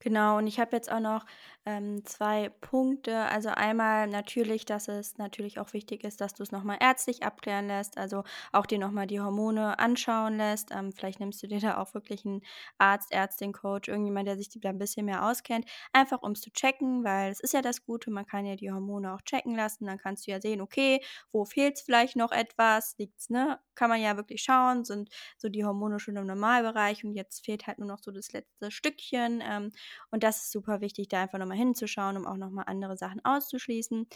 Genau, und ich habe jetzt auch noch ähm, 2 Punkte. Also einmal natürlich, dass es natürlich auch wichtig ist, dass du es noch mal ärztlich abklären lässt, also auch dir noch mal die Hormone anschauen lässt. Ähm, vielleicht nimmst du dir da auch wirklich 'n Arzt, Ärztin, Coach, irgendjemand, der sich da 'n bisschen mehr auskennt, einfach um's zu checken, weil es ist ja das Gute, man kann ja die Hormone auch checken lassen. Dann kannst du ja sehen, okay, wo fehlt's vielleicht noch etwas? Liegt's ne, kann man ja wirklich schauen, sind so die Hormone schon im Normalbereich und jetzt fehlt halt nur noch so das letzte Stückchen. Ähm, und das ist super wichtig, da einfach noch mal hinzuschauen, um auch noch mal andere Sachen auszuschließen.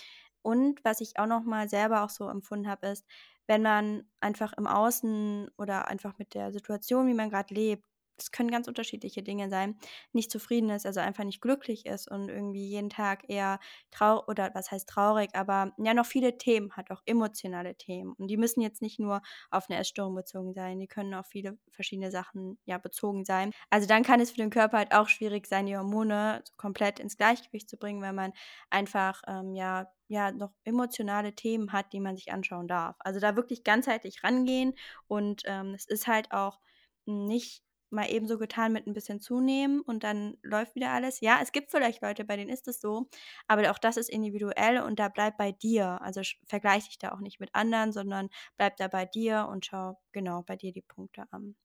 Und was ich auch noch mal selber auch so empfunden habe, ist, wenn man einfach im Außen oder einfach mit der Situation, wie man grad lebt das können ganz unterschiedliche Dinge sein, nicht zufrieden ist, also einfach nicht glücklich ist und irgendwie jeden Tag eher trau oder was heißt traurig, aber ja noch viele Themen hat, auch emotionale Themen. Und die müssen jetzt nicht nur auf 'ne Essstörung bezogen sein, die können auf viele verschiedene Sachen, ja, bezogen sein. Also, dann kann es für den Körper halt auch schwierig sein, die Hormone komplett ins Gleichgewicht zu bringen, weil man einfach, ähm, ja ja, noch emotionale Themen hat, die man sich anschauen darf. Also, da wirklich ganzheitlich rangehen und, ähm, es ist halt auch nicht mal eben so getan mit 'n bisschen zunehmen und dann läuft wieder alles. Ja, es gibt vielleicht Leute, bei denen ist es so, aber auch das ist individuell und da bleib bei dir. Also, sch vergleich dich da auch nicht mit anderen, sondern bleib da bei dir und schau genau bei dir die Punkte an.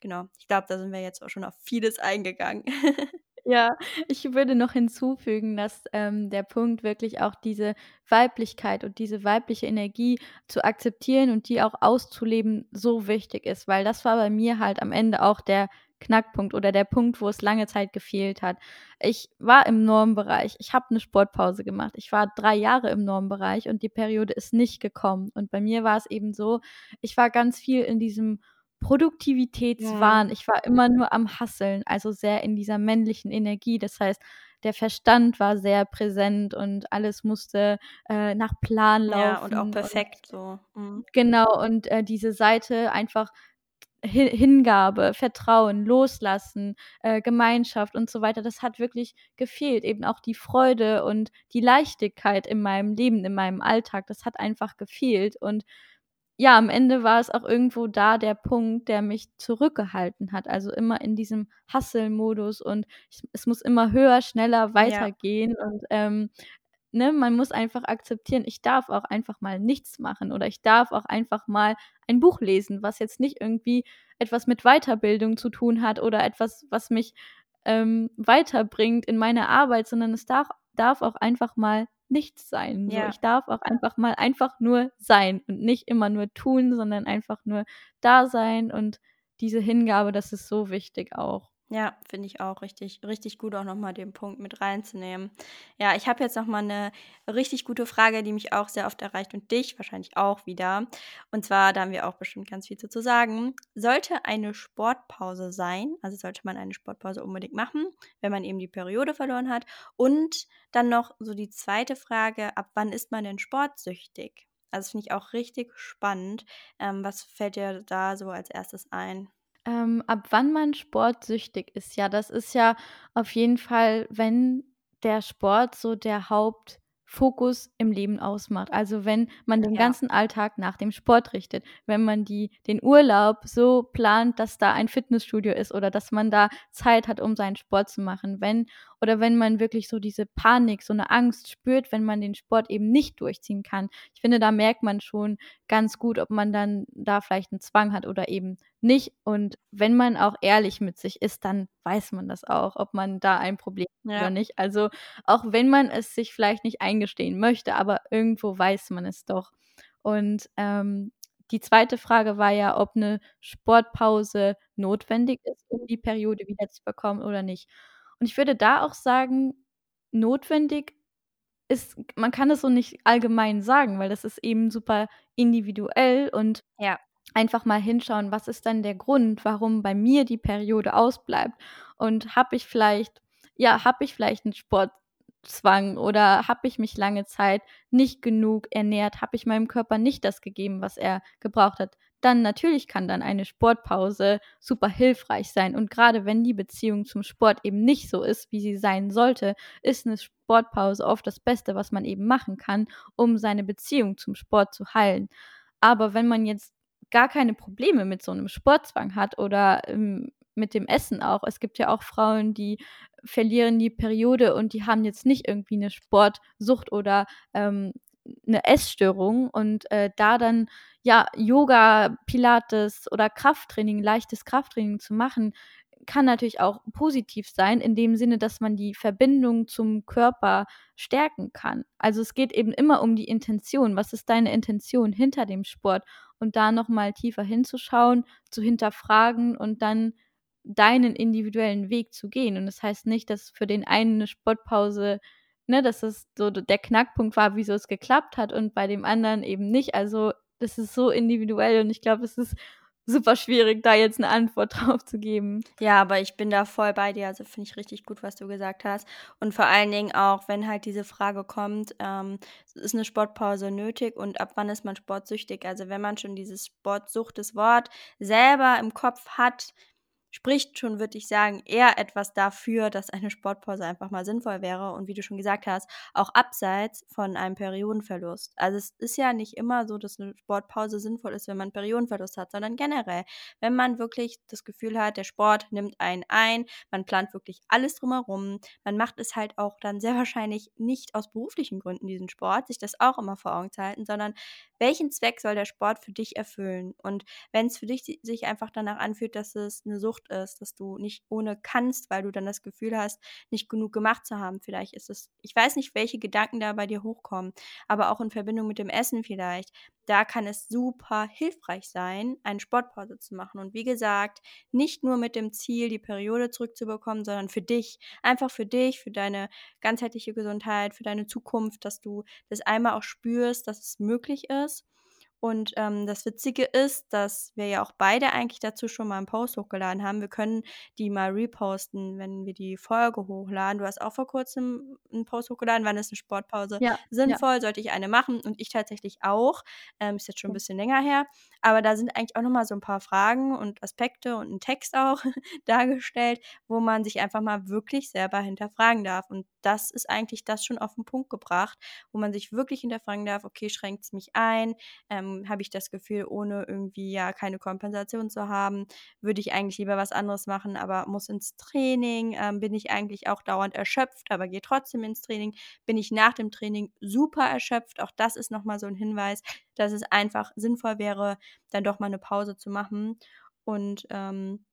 Genau, ich glaube, da sind wir jetzt auch schon auf vieles eingegangen. Ja, ich würde noch hinzufügen, dass, ähm, der Punkt wirklich auch diese Weiblichkeit und diese weibliche Energie zu akzeptieren und die auch auszuleben so wichtig ist, weil das war bei mir halt am Ende auch der Knackpunkt oder der Punkt, wo es lange Zeit gefehlt hat. Ich war im Normbereich, ich habe 'ne Sportpause gemacht. Ich war 3 Jahre im Normbereich und die Periode ist nicht gekommen. Und bei mir war es eben so, ich war ganz viel in diesem Produktivitätswahn. Ich war immer nur am Hasseln, also sehr in dieser männlichen Energie. Das heißt, der Verstand war sehr präsent und alles musste, äh, nach Plan Ja, und auch laufen und perfekt so. Mhm. genau, und, äh, diese Seite einfach Hi Hingabe, Vertrauen, Loslassen, äh, Gemeinschaft und so weiter, das hat wirklich gefehlt. Eben auch die Freude und die Leichtigkeit in meinem Leben, in meinem Alltag, das hat einfach gefehlt. Und ja, am Ende war es auch irgendwo da der Punkt, der mich zurückgehalten hat. Also immer in diesem Hustle-Modus und ich, es muss immer höher, schneller weitergehen. Ja. Und ähm, ne, man muss einfach akzeptieren, ich darf auch einfach mal nichts machen oder ich darf auch einfach mal ein Buch lesen, was jetzt nicht irgendwie etwas mit Weiterbildung zu tun hat oder etwas, was mich ähm, weiterbringt in meiner Arbeit, sondern es darf, darf auch einfach mal nichts sein. So, ich darf auch einfach mal einfach nur sein und nicht immer nur tun, sondern einfach nur da sein und diese Hingabe, das ist so wichtig auch. Ja, finde ich auch richtig, richtig gut, auch nochmal den Punkt mit reinzunehmen. Ja, ich habe jetzt nochmal eine richtig gute Frage, die mich auch sehr oft erreicht und dich wahrscheinlich auch wieder. Und zwar, da haben wir auch bestimmt ganz viel zu sagen. Sollte eine Sportpause sein, also sollte man eine Sportpause unbedingt machen, wenn man eben die Periode verloren hat? Und dann noch so die zweite Frage, ab wann ist man denn sportsüchtig? Also finde ich auch richtig spannend. Ähm, was fällt dir da so als erstes ein? Ähm, ab wann man sportsüchtig ist, ja, das ist ja auf jeden Fall, wenn der Sport so der Haupt Fokus im Leben ausmacht. Also wenn man den ja. ganzen Alltag nach dem Sport richtet, wenn man die, den Urlaub so plant, dass da ein Fitnessstudio ist oder dass man da Zeit hat, um seinen Sport zu machen, wenn oder wenn man wirklich so diese Panik, so eine Angst spürt, wenn man den Sport eben nicht durchziehen kann. Ich finde, da merkt man schon ganz gut, ob man dann da vielleicht einen Zwang hat oder eben nicht. Und wenn man auch ehrlich mit sich ist, dann weiß man das auch, ob man da ein Problem hat ja. oder nicht. Also auch wenn man es sich vielleicht nicht eingestehen möchte, aber irgendwo weiß man es doch. Und ähm, die zweite Frage war ja, ob eine Sportpause notwendig ist, um die Periode wieder zu bekommen oder nicht. Und ich würde da auch sagen, notwendig ist, man kann es so nicht allgemein sagen, weil das ist eben super individuell und ja. Einfach mal hinschauen, was ist dann der Grund, warum bei mir die Periode ausbleibt und habe ich vielleicht, ja, habe ich vielleicht einen Sportzwang oder habe ich mich lange Zeit nicht genug ernährt, habe ich meinem Körper nicht das gegeben, was er gebraucht hat dann natürlich kann dann eine Sportpause super hilfreich sein. Und gerade wenn die Beziehung zum Sport eben nicht so ist, wie sie sein sollte, ist eine Sportpause oft das Beste, was man eben machen kann, um seine Beziehung zum Sport zu heilen. Aber wenn man jetzt gar keine Probleme mit so einem Sportzwang hat oder ähm, mit dem Essen auch. Es gibt ja auch Frauen, die verlieren die Periode und die haben jetzt nicht irgendwie eine Sportsucht oder ähm, eine Essstörung und äh, da dann ja Yoga, Pilates oder Krafttraining, leichtes Krafttraining zu machen, kann natürlich auch positiv sein, in dem Sinne, dass man die Verbindung zum Körper stärken kann. Also es geht eben immer um die Intention. Was ist deine Intention hinter dem Sport? Und da nochmal tiefer hinzuschauen, zu hinterfragen und dann deinen individuellen Weg zu gehen. Und das heißt nicht, dass für den einen eine Sportpause ne, dass das so der Knackpunkt war, wieso es geklappt hat und bei dem anderen eben nicht. Also das ist so individuell und ich glaube, es ist super schwierig, da jetzt eine Antwort drauf zu geben. Ja, aber ich bin da voll bei dir. Also finde ich richtig gut, was du gesagt hast. Und vor allen Dingen auch, wenn halt diese Frage kommt, ähm, ist eine Sportpause nötig und ab wann ist man sportsüchtig? Also wenn man schon dieses Sportsucht, das Wort selber im Kopf hat, spricht schon, würde ich sagen, eher etwas dafür, dass eine Sportpause einfach mal sinnvoll wäre und wie du schon gesagt hast, auch abseits von einem Periodenverlust. Also es ist ja nicht immer so, dass eine Sportpause sinnvoll ist, wenn man einen Periodenverlust hat, sondern generell, wenn man wirklich das Gefühl hat, der Sport nimmt einen ein, man plant wirklich alles drumherum, man macht es halt auch dann sehr wahrscheinlich nicht aus beruflichen Gründen diesen Sport, sich das auch immer vor Augen zu halten, sondern welchen Zweck soll der Sport für dich erfüllen? Und wenn es für dich sich einfach danach anfühlt, dass es eine Sucht Sucht ist, dass du nicht ohne kannst, weil du dann das Gefühl hast, nicht genug gemacht zu haben. Vielleicht ist es, ich weiß nicht, welche Gedanken da bei dir hochkommen, aber auch in Verbindung mit dem Essen vielleicht. Da kann es super hilfreich sein, eine Sportpause zu machen. Und wie gesagt, nicht nur mit dem Ziel, die Periode zurückzubekommen, sondern für dich. Einfach für dich, für deine ganzheitliche Gesundheit, für deine Zukunft, dass du das einmal auch spürst, dass es möglich ist und ähm, das Witzige ist, dass wir ja auch beide eigentlich dazu schon mal einen Post hochgeladen haben. Wir können die mal reposten, wenn wir die Folge hochladen. Du hast auch vor kurzem einen Post hochgeladen. Wann ist eine Sportpause ja, sinnvoll? Ja. Sollte ich eine machen? Und ich tatsächlich auch. Ähm, ist jetzt schon ein bisschen länger her. Aber da sind eigentlich auch nochmal so ein paar Fragen und Aspekte und ein Text auch dargestellt, wo man sich einfach mal wirklich selber hinterfragen darf. Und das ist eigentlich das schon auf den Punkt gebracht, wo man sich wirklich hinterfragen darf, okay, schränkt es mich ein? Ähm, habe ich das Gefühl, ohne irgendwie ja keine Kompensation zu haben, würde ich eigentlich lieber was anderes machen, aber muss ins Training, ähm, bin ich eigentlich auch dauernd erschöpft, aber gehe trotzdem ins Training, bin ich nach dem Training super erschöpft. Auch das ist nochmal so ein Hinweis, dass es einfach sinnvoll wäre, dann doch mal eine Pause zu machen. Und ähm,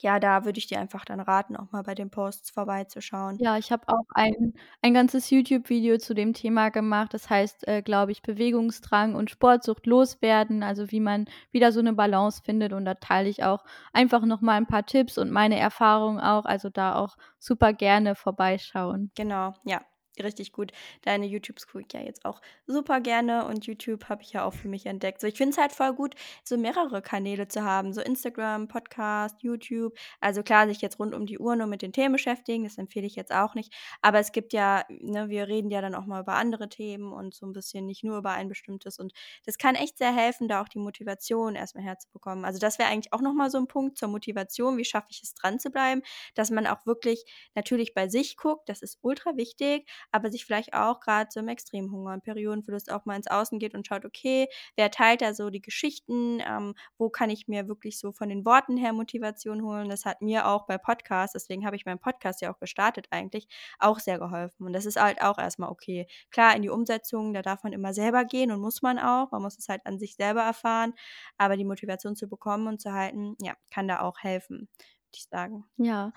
ja, da würde ich dir einfach dann raten, auch mal bei den Posts vorbeizuschauen. Ja, ich habe auch ein ein ganzes YouTube-Video zu dem Thema gemacht. Das heißt, äh, glaube ich, Bewegungsdrang und Sportsucht loswerden, also wie man wieder so 'ne Balance findet und da teile ich auch einfach noch mal 'n paar Tipps und meine Erfahrungen auch, also da auch super gerne vorbeischauen. Genau, ja richtig gut. Deine YouTubes gucke ich ja jetzt auch super gerne und YouTube habe ich ja auch für mich entdeckt. So, ich finde es halt voll gut, so mehrere Kanäle zu haben, so Instagram, Podcast, YouTube. Also klar, sich jetzt rund um die Uhr nur mit den Themen beschäftigen, das empfehle ich jetzt auch nicht. Aber es gibt ja, ne, wir reden ja dann auch mal über andere Themen und so ein bisschen nicht nur über ein bestimmtes. Und das kann echt sehr helfen, da auch die Motivation erstmal herzubekommen. Also das wäre eigentlich auch nochmal so ein Punkt zur Motivation. Wie schaffe ich es dran zu bleiben? Dass man auch wirklich natürlich bei sich guckt, das ist ultra wichtig, aber sich vielleicht auch gerade so im Extremhunger und Periodenverlust auch mal ins Außen geht und schaut, okay, wer teilt da so die Geschichten, ähm, wo kann ich mir wirklich so von den Worten her Motivation holen. Das hat mir auch bei Podcasts, deswegen habe ich meinen Podcast ja auch gestartet eigentlich, auch sehr geholfen. Und das ist halt auch erstmal okay. Klar, in die Umsetzung, da darf man immer selber gehen und muss man auch. Man muss es halt an sich selber erfahren. Aber die Motivation zu bekommen und zu halten, ja, kann da auch helfen, würde ich sagen. Ja,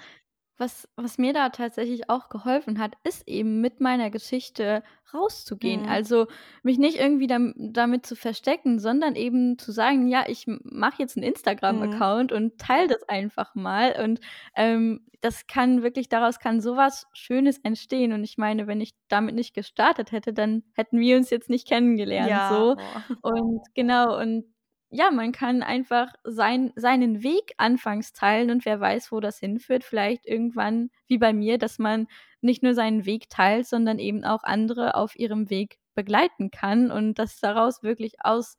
was was mir da tatsächlich auch geholfen hat, ist eben mit meiner Geschichte rauszugehen. Mhm. Also, mich nicht irgendwie dam damit zu verstecken, sondern eben zu sagen: „Ja, ich mache jetzt 'n Mhm. Instagram-Account und teile das einfach mal.“ Und, ähm, das kann wirklich daraus kann so was Schönes entstehen. Und ich meine, wenn ich damit nicht gestartet hätte, dann hätten wir uns jetzt nicht kennengelernt Ja, so. boah. Und genau, und ja, man kann einfach sein seinen Weg anfangs teilen und wer weiß, wo das hinführt. Vielleicht irgendwann wie bei mir, dass man nicht nur seinen Weg teilt, sondern eben auch andere auf ihrem Weg begleiten kann und dass daraus wirklich aus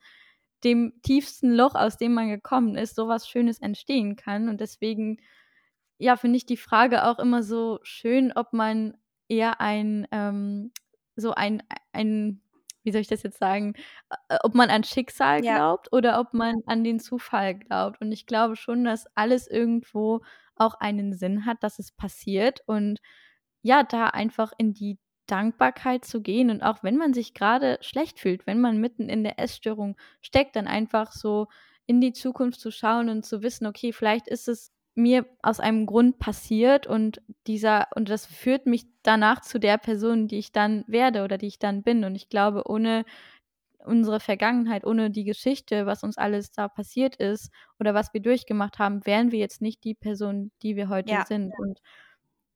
dem tiefsten Loch, aus dem man gekommen ist, so was Schönes entstehen kann. Und deswegen, ja, finde ich die Frage auch immer so schön, ob man eher ein, ähm so ein ein wie soll ich das jetzt sagen, äh, ob man an Schicksal Ja. glaubt oder ob man an den Zufall glaubt. Und ich glaube schon, dass alles irgendwo auch einen Sinn hat, dass es passiert und ja, da einfach in die Dankbarkeit zu gehen und auch wenn man sich grade schlecht fühlt, wenn man mitten in der Essstörung steckt, dann einfach so in die Zukunft zu schauen und zu wissen: „Okay, vielleicht ist es mir aus einem Grund passiert und dieser und das führt mich danach zu der Person, die ich dann werde oder die ich dann bin.“ Und ich glaube, ohne unsere Vergangenheit, ohne die Geschichte, was uns alles da passiert ist oder was wir durchgemacht haben, wären wir jetzt nicht die Person, die wir heute Ja. sind. Und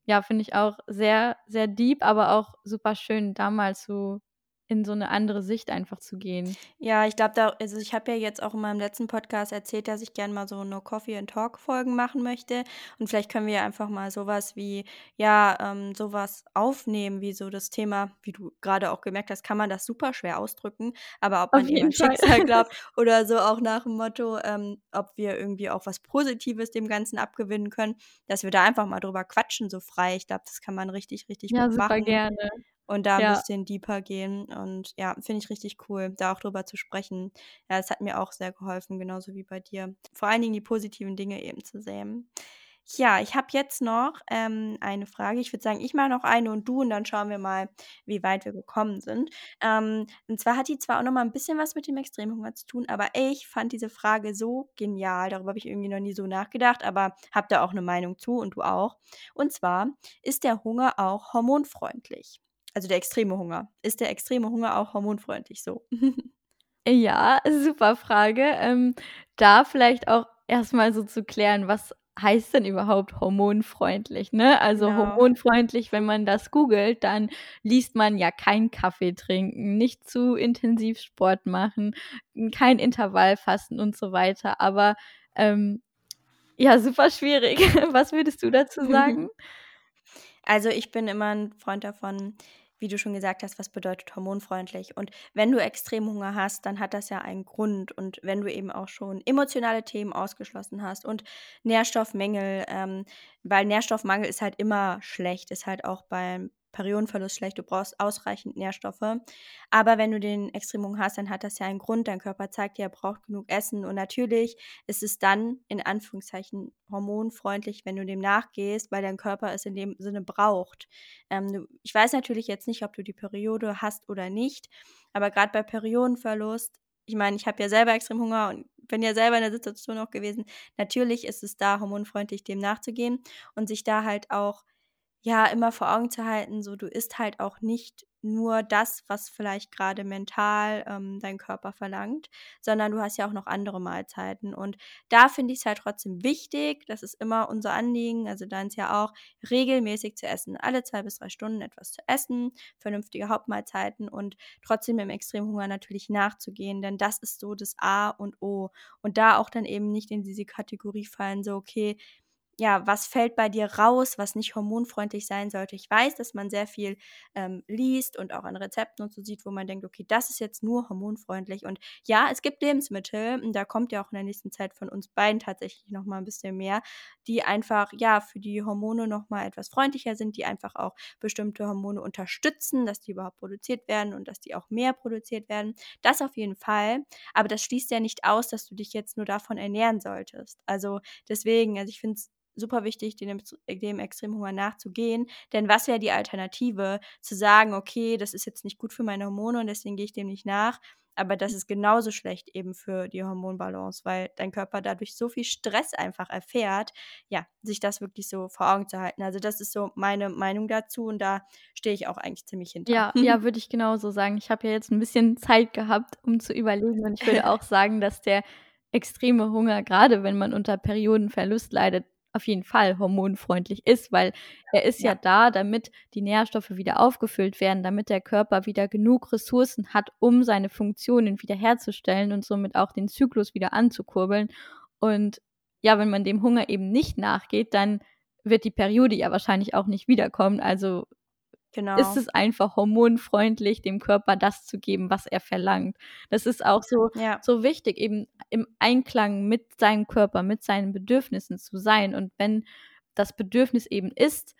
ja, finde ich auch sehr, sehr deep, aber auch super schön, da mal so in so 'ne andere Sicht einfach zu gehen. Ja, ich glaube da also, ich habe ja jetzt auch in meinem letzten Podcast erzählt, dass ich gern mal so No Coffee and Talk Folgen machen möchte. Und vielleicht können wir ja einfach mal so was wie ja, ähm, so was aufnehmen, wie so das Thema wie du grade auch gemerkt hast, kann man das super schwer ausdrücken, aber ob man eben. Schicksal glaubt oder so auch nach dem Motto, ähm, ob wir irgendwie auch was Positives dem Ganzen abgewinnen können, dass wir da einfach mal drüber quatschen, so frei. Ich glaube, das kann man richtig, richtig Ja, gut super machen gerne. Und da 'n Ja. bisschen deeper gehen. Und ja, finde ich richtig cool, da auch drüber zu sprechen. Ja, das hat mir auch sehr geholfen, genauso wie bei dir. Vor allen Dingen die positiven Dinge eben zu sehen. Ja, ich habe jetzt noch, ähm, eine Frage. Ich würde sagen, ich mache noch eine und du und dann schauen wir mal, wie weit wir gekommen sind. Ähm, und zwar hat die zwar auch noch mal 'n bisschen was mit dem Extremhunger zu tun, aber ich fand diese Frage so genial. Darüber habe ich irgendwie noch nie so nachgedacht, aber habe da auch 'ne Meinung zu und du auch. Und zwar: Ist der Hunger auch hormonfreundlich? Also, der extreme Hunger. Ist der extreme Hunger auch hormonfreundlich so? Ja, super Frage. Ähm, da vielleicht auch erst mal so zu klären, was heißt denn überhaupt hormonfreundlich, ne? Also, Genau. hormonfreundlich, wenn man das googelt, dann liest man ja kein Kaffee trinken, nicht zu intensiv Sport machen, kein Intervallfasten und so weiter. Aber, ähm, ja, super schwierig. Was würdest du dazu sagen? Also, ich bin immer 'n Freund davon, wie du schon gesagt hast, was bedeutet hormonfreundlich? Und wenn du Extremhunger hast, dann hat das ja einen Grund. Und wenn du eben auch schon emotionale Themen ausgeschlossen hast und Nährstoffmängel, ähm weil Nährstoffmangel ist halt immer schlecht, ist halt auch beim Periodenverlust schlecht, du brauchst ausreichend Nährstoffe. Aber wenn du den Extremhunger hast, dann hat das ja einen Grund. Dein Körper zeigt dir, er braucht genug Essen. Und natürlich ist es dann in Anführungszeichen hormonfreundlich, wenn du dem nachgehst, weil dein Körper es in dem Sinne braucht. Ähm, du, ich weiß natürlich jetzt nicht, ob du die Periode hast oder nicht, aber gerade bei Periodenverlust, ich meine, ich habe ja selber extrem Hunger und bin ja selber in der Situation auch gewesen. Natürlich ist es da hormonfreundlich, dem nachzugehen und sich da halt auch ja, immer vor Augen zu halten, so du isst halt auch nicht nur das, was vielleicht gerade mental ähm, dein Körper verlangt, sondern du hast ja auch noch andere Mahlzeiten. Und da finde ich es halt trotzdem wichtig, das ist immer unser Anliegen, also deins ja auch, regelmäßig zu essen. Alle zwei bis drei Stunden etwas zu essen, vernünftige Hauptmahlzeiten und trotzdem im Extremhunger natürlich nachzugehen, denn das ist so das A und O. Und da auch dann eben nicht in diese Kategorie fallen, so, okay, ja, was fällt bei dir raus, was nicht hormonfreundlich sein sollte? Ich weiß, dass man sehr viel ähm, liest und auch an Rezepten und so sieht, wo man denkt, okay, das ist jetzt nur hormonfreundlich. Und ja, es gibt Lebensmittel, und da kommt ja auch in der nächsten Zeit von uns beiden tatsächlich nochmal ein bisschen mehr, die einfach, ja, für die Hormone nochmal etwas freundlicher sind, die einfach auch bestimmte Hormone unterstützen, dass die überhaupt produziert werden und dass die auch mehr produziert werden. Das auf jeden Fall. Aber das schließt ja nicht aus, dass du dich jetzt nur davon ernähren solltest. Also deswegen, also ich finde es super wichtig, dem, dem Extremhunger nachzugehen. Denn was wäre die Alternative? Zu sagen, okay, das ist jetzt nicht gut für meine Hormone und deswegen gehe ich dem nicht nach. Aber das ist genauso schlecht eben für die Hormonbalance, weil dein Körper dadurch so viel Stress einfach erfährt, ja, sich das wirklich so vor Augen zu halten. Also das ist so meine Meinung dazu und da stehe ich auch eigentlich ziemlich hinter. Ja, ja, würde ich genauso sagen. Ich habe ja jetzt ein bisschen Zeit gehabt, um zu überlegen und ich würde auch sagen, dass der extreme Hunger, gerade wenn man unter Periodenverlust leidet, auf jeden Fall hormonfreundlich ist, weil er ist ja. ja. da, damit die Nährstoffe wieder aufgefüllt werden, damit der Körper wieder genug Ressourcen hat, um seine Funktionen wiederherzustellen und somit auch den Zyklus wieder anzukurbeln. Und ja, wenn man dem Hunger eben nicht nachgeht, dann wird die Periode ja wahrscheinlich auch nicht wiederkommen. Also Genau. ist es einfach hormonfreundlich, dem Körper das zu geben, was er verlangt. Das ist auch so, ja. so wichtig, eben im Einklang mit seinem Körper, mit seinen Bedürfnissen zu sein. Und wenn das Bedürfnis eben ist,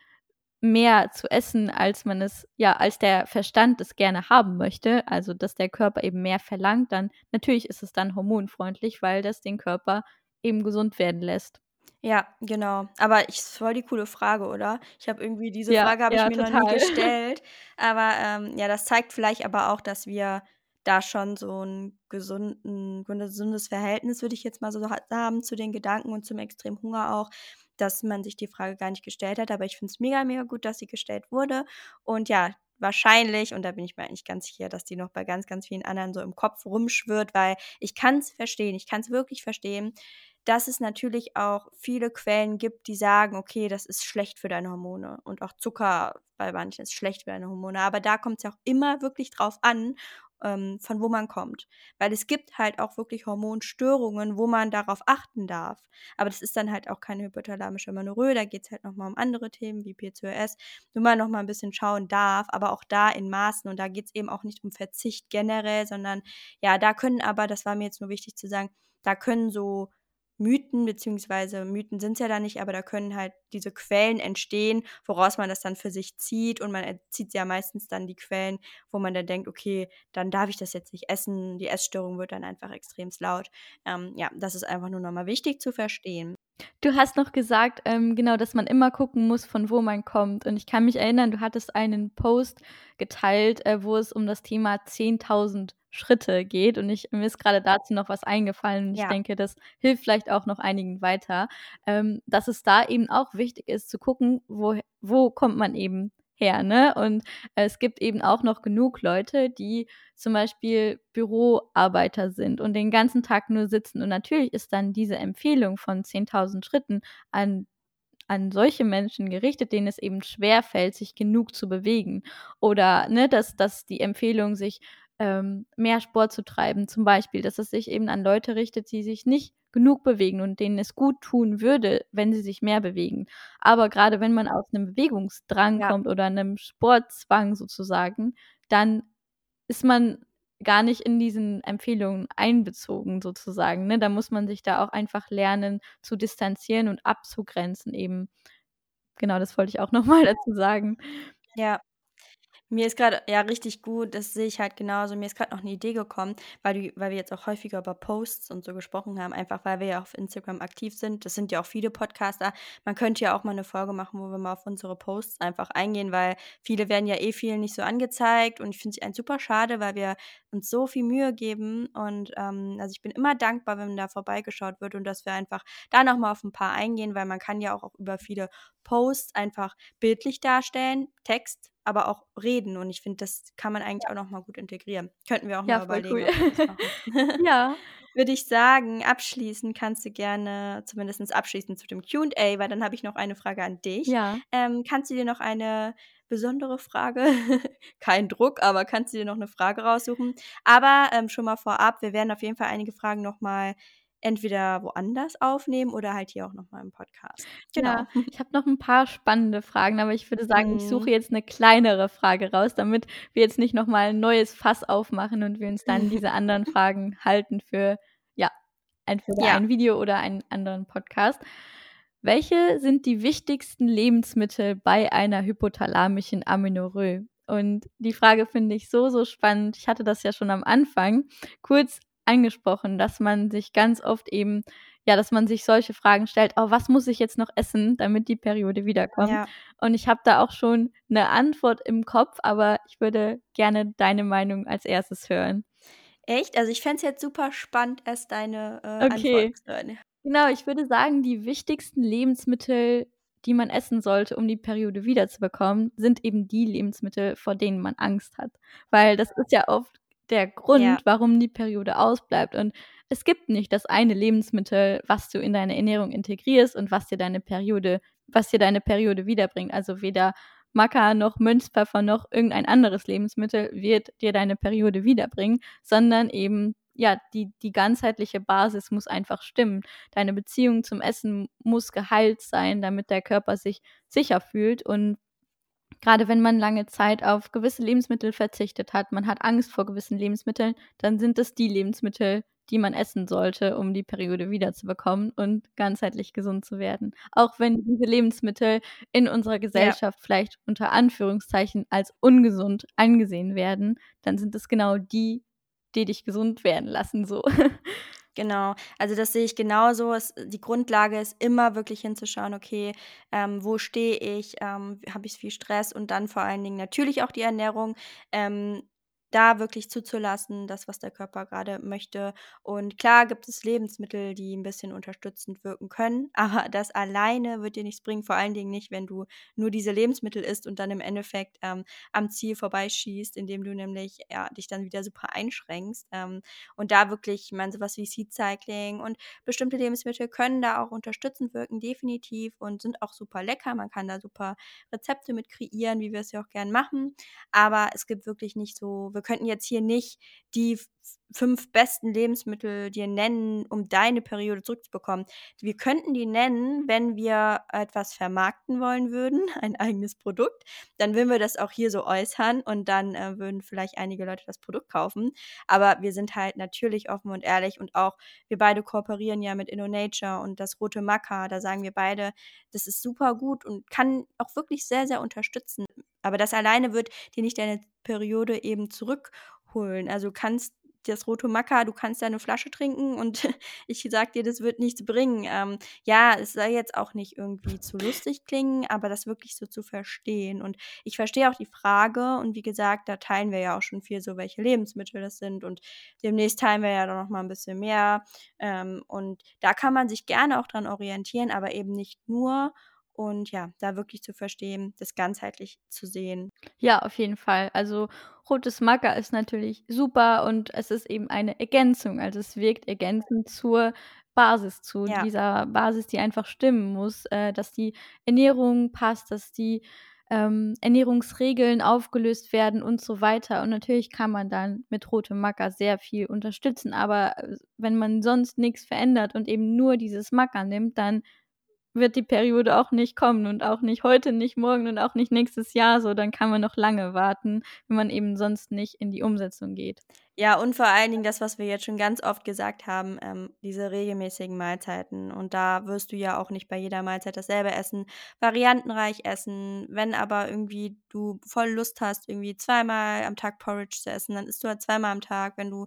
mehr zu essen, als man es, ja, als der Verstand es gerne haben möchte, also dass der Körper eben mehr verlangt, dann natürlich ist es dann hormonfreundlich, weil das den Körper eben gesund werden lässt. Ja, genau. Aber ich ist voll die coole Frage, oder? Ich habe irgendwie diese Ja, Frage habe ich ja, mir noch nie gestellt. Aber, ähm, ja, das zeigt vielleicht aber auch, dass wir da schon so ein gesunden gesundes Verhältnis, würde ich jetzt mal so haben, zu den Gedanken und zum extremen Hunger auch, dass man sich die Frage gar nicht gestellt hat. Aber ich finde es mega, mega gut, dass sie gestellt wurde. Und ja, wahrscheinlich, und da bin ich mir eigentlich ganz sicher, dass die noch bei ganz, ganz vielen anderen so im Kopf rumschwirrt, weil ich kann es verstehen, ich kann es wirklich verstehen dass es natürlich auch viele Quellen gibt, die sagen, okay, das ist schlecht für deine Hormone und auch Zucker bei manchen ist schlecht für deine Hormone. Aber da kommt es ja auch immer wirklich drauf an, ähm, von wo man kommt. Weil es gibt halt auch wirklich Hormonstörungen, wo man darauf achten darf. Aber das ist dann halt auch keine hypothalamische Amenorrhoe, da geht es halt nochmal um andere Themen wie PCOS, wo man nochmal ein bisschen schauen darf, aber auch da in Maßen und da geht es eben auch nicht um Verzicht generell, sondern ja, da können aber, das war mir jetzt nur wichtig zu sagen, da können so Mythen, beziehungsweise Mythen sind es ja da nicht, aber da können halt diese Quellen entstehen, woraus man das dann für sich zieht. Und man zieht ja meistens dann die Quellen, wo man dann denkt, okay, dann darf ich das jetzt nicht essen. Die Essstörung wird dann einfach extrem laut. Ähm, ja, das ist einfach nur nochmal wichtig zu verstehen. Du hast noch gesagt, ähm, genau, dass man immer gucken muss, von wo man kommt. Und ich kann mich erinnern, du hattest einen Post geteilt, äh, wo es um das Thema 10.000 Schritte geht. Und ich, mir ist gerade dazu noch was eingefallen. Und ja. ich denke, das hilft vielleicht auch noch einigen weiter, ähm, dass es da eben auch wichtig ist zu gucken, wo, wo kommt man eben her, ne? Und äh, es gibt eben auch noch genug Leute, die zum Beispiel Büroarbeiter sind und den ganzen Tag nur sitzen. Und natürlich ist dann diese Empfehlung von 10.000 Schritten an an solche Menschen gerichtet, denen es eben schwer fällt, sich genug zu bewegen. Oder ne, dass, dass die Empfehlung, sich ähm, mehr Sport zu treiben, zum Beispiel, dass es sich eben an Leute richtet, die sich nicht genug bewegen und denen es gut tun würde, wenn sie sich mehr bewegen. Aber gerade wenn man aus einem Bewegungsdrang ja. kommt oder einem Sportzwang sozusagen, dann ist man gar nicht in diesen Empfehlungen einbezogen sozusagen. Ne? Da muss man sich da auch einfach lernen zu distanzieren und abzugrenzen eben. Genau, das wollte ich auch nochmal dazu sagen. Ja, Mir ist gerade ja, richtig gut, das sehe ich halt genauso. Mir ist gerade noch eine Idee gekommen, weil du weil wir jetzt auch häufiger über Posts und so gesprochen haben, einfach weil wir ja auf Instagram aktiv sind. Das sind ja auch viele Podcaster. Man könnte ja auch mal eine Folge machen, wo wir mal auf unsere Posts einfach eingehen, weil viele werden ja eh vielen nicht so angezeigt und ich finde es super schade, weil wir uns so viel Mühe geben und, ähm, also, ich bin immer dankbar, wenn da vorbeigeschaut wird und dass wir einfach da noch mal auf ein paar eingehen, weil man kann ja auch über viele Posts einfach bildlich darstellen, Text aber auch reden und ich finde, das kann man eigentlich auch noch mal gut integrieren. Könnten wir auch Ja, mal überlegen, cool. Ja. Würde ich sagen, abschließend kannst du gerne zumindest abschließend zu dem Q&A, weil dann habe ich noch eine Frage an dich. Ja. Ähm, kannst du dir noch eine besondere Frage kein Druck, aber kannst du dir noch eine Frage raussuchen? Aber, ähm, schon mal vorab, wir werden auf jeden Fall einige Fragen noch mal entweder woanders aufnehmen oder halt hier auch noch mal im Podcast. Genau. Ja, ich habe noch 'n paar spannende Fragen, aber ich würde sagen, ich suche Mhm. jetzt 'ne kleinere Frage raus, damit wir jetzt nicht noch mal 'n neues Fass aufmachen und wir uns dann diese anderen Fragen halten für, ja, entweder Ja. ein Video oder einen anderen Podcast. Welche sind die wichtigsten Lebensmittel bei einer hypothalamischen Amenorrhoe? Und die Frage finde ich so, so spannend. Ich hatte das ja schon am Anfang kurz angesprochen, dass man sich ganz oft eben ja, dass man sich solche Fragen stellt: „Oh, was muss ich jetzt noch essen, damit die Periode wiederkommt?“ Ja. Und ich habe da auch schon 'ne Antwort im Kopf, aber ich würde gerne deine Meinung als Erstes hören. Echt? Also, ich fände es jetzt super spannend, erst deine, äh, Okay. Antworten zu hören. Genau, ich würde sagen, die wichtigsten Lebensmittel, die man essen sollte, um die Periode wiederzubekommen, sind eben die Lebensmittel, vor denen man Angst hat. Weil das ist ja oft der Ja. Grund, warum die Periode ausbleibt. Und es gibt nicht das eine Lebensmittel, was du in deine Ernährung integrierst und was dir deine Periode was dir deine Periode wiederbringt. Also, weder Maca noch Mönchspfeffer noch irgendein anderes Lebensmittel wird dir deine Periode wiederbringen, sondern eben, ja, die die ganzheitliche Basis muss einfach stimmen. Deine Beziehung zum Essen muss geheilt sein, damit der Körper sich sicher fühlt. Und grade wenn man lange Zeit auf gewisse Lebensmittel verzichtet hat, man hat Angst vor gewissen Lebensmitteln, dann sind es die Lebensmittel, die man essen sollte, um die Periode wiederzubekommen und ganzheitlich gesund zu werden. Auch wenn diese Lebensmittel in unserer Ja. Gesellschaft vielleicht unter Anführungszeichen als ungesund angesehen werden, dann sind es genau die, die dich gesund werden lassen so. Genau. Also, das sehe ich genauso. Es die Grundlage ist immer wirklich hinzuschauen: „Okay, ähm, wo stehe ich? Ähm, habe ich viel Stress?“ Und dann vor allen Dingen natürlich auch die Ernährung, ähm, da wirklich zuzulassen, das, was der Körper grade möchte. Und klar gibt es Lebensmittel, die 'n bisschen unterstützend wirken können, aber das alleine wird dir nichts bringen, vor allen Dingen nicht, wenn du nur diese Lebensmittel isst und dann im Endeffekt, ähm, am Ziel vorbeischießt, indem du nämlich, ja, dich dann wieder super einschränkst. Ähm, und da wirklich ich meine, so was wie Seed Cycling und bestimmte Lebensmittel können da auch unterstützend wirken, definitiv und sind auch super lecker. Man kann da super Rezepte mit kreieren, wie wir es ja auch gern machen. Aber es gibt wirklich nicht so wir könnten jetzt hier nicht die f 5 besten Lebensmittel dir nennen, um deine Periode zurückzubekommen. Wir könnten die nennen, wenn wir etwas vermarkten wollen würden, ein eigenes Produkt, dann würden wir das auch hier so äußern und dann, äh, würden vielleicht einige Leute das Produkt kaufen. Aber wir sind halt natürlich offen und ehrlich und auch wir beide kooperieren ja mit InnoNature und das Rote Maca, da sagen wir beide, das ist super gut und kann auch wirklich sehr, sehr unterstützen. Aber das alleine wird dir nicht deine Periode eben zurückholen. Also, kannst das Rote Maca du kannst deine Flasche trinken und ich sage dir, das wird nichts bringen. Ähm, ja, es soll jetzt auch nicht irgendwie zu lustig klingen, aber das wirklich so zu verstehen. Und ich verstehe auch die Frage und wie gesagt, da teilen wir ja auch schon viel so, welche Lebensmittel das sind und demnächst teilen wir ja dann noch mal 'n bisschen mehr. Ähm, und da kann man sich gerne auch dran orientieren, aber eben nicht nur und ja, da wirklich zu verstehen, das ganzheitlich zu sehen. Ja, auf jeden Fall. Also, Rotes Maca ist natürlich super und es ist eben eine Ergänzung. Also, es wirkt ergänzend zur Basis, zu Ja. dieser Basis, die einfach stimmen muss, äh, dass die Ernährung passt, dass die, ähm, Ernährungsregeln aufgelöst werden und so weiter. Und natürlich kann man dann mit Rotem Maca sehr viel unterstützen, aber, äh, wenn man sonst nix verändert und eben nur dieses Maca nimmt, dann wird die Periode auch nicht kommen und auch nicht heute, nicht morgen und auch nicht nächstes Jahr so. Dann kann man noch lange warten, wenn man eben sonst nicht in die Umsetzung geht. Ja, und vor allen Dingen das, was wir jetzt schon ganz oft gesagt haben, ähm, diese regelmäßigen Mahlzeiten. Und da wirst du ja auch nicht bei jeder Mahlzeit dasselbe essen, variantenreich essen. Wenn aber irgendwie du voll Lust hast, irgendwie zweimal am Tag Porridge zu essen, dann isst du halt zweimal am Tag. Wenn du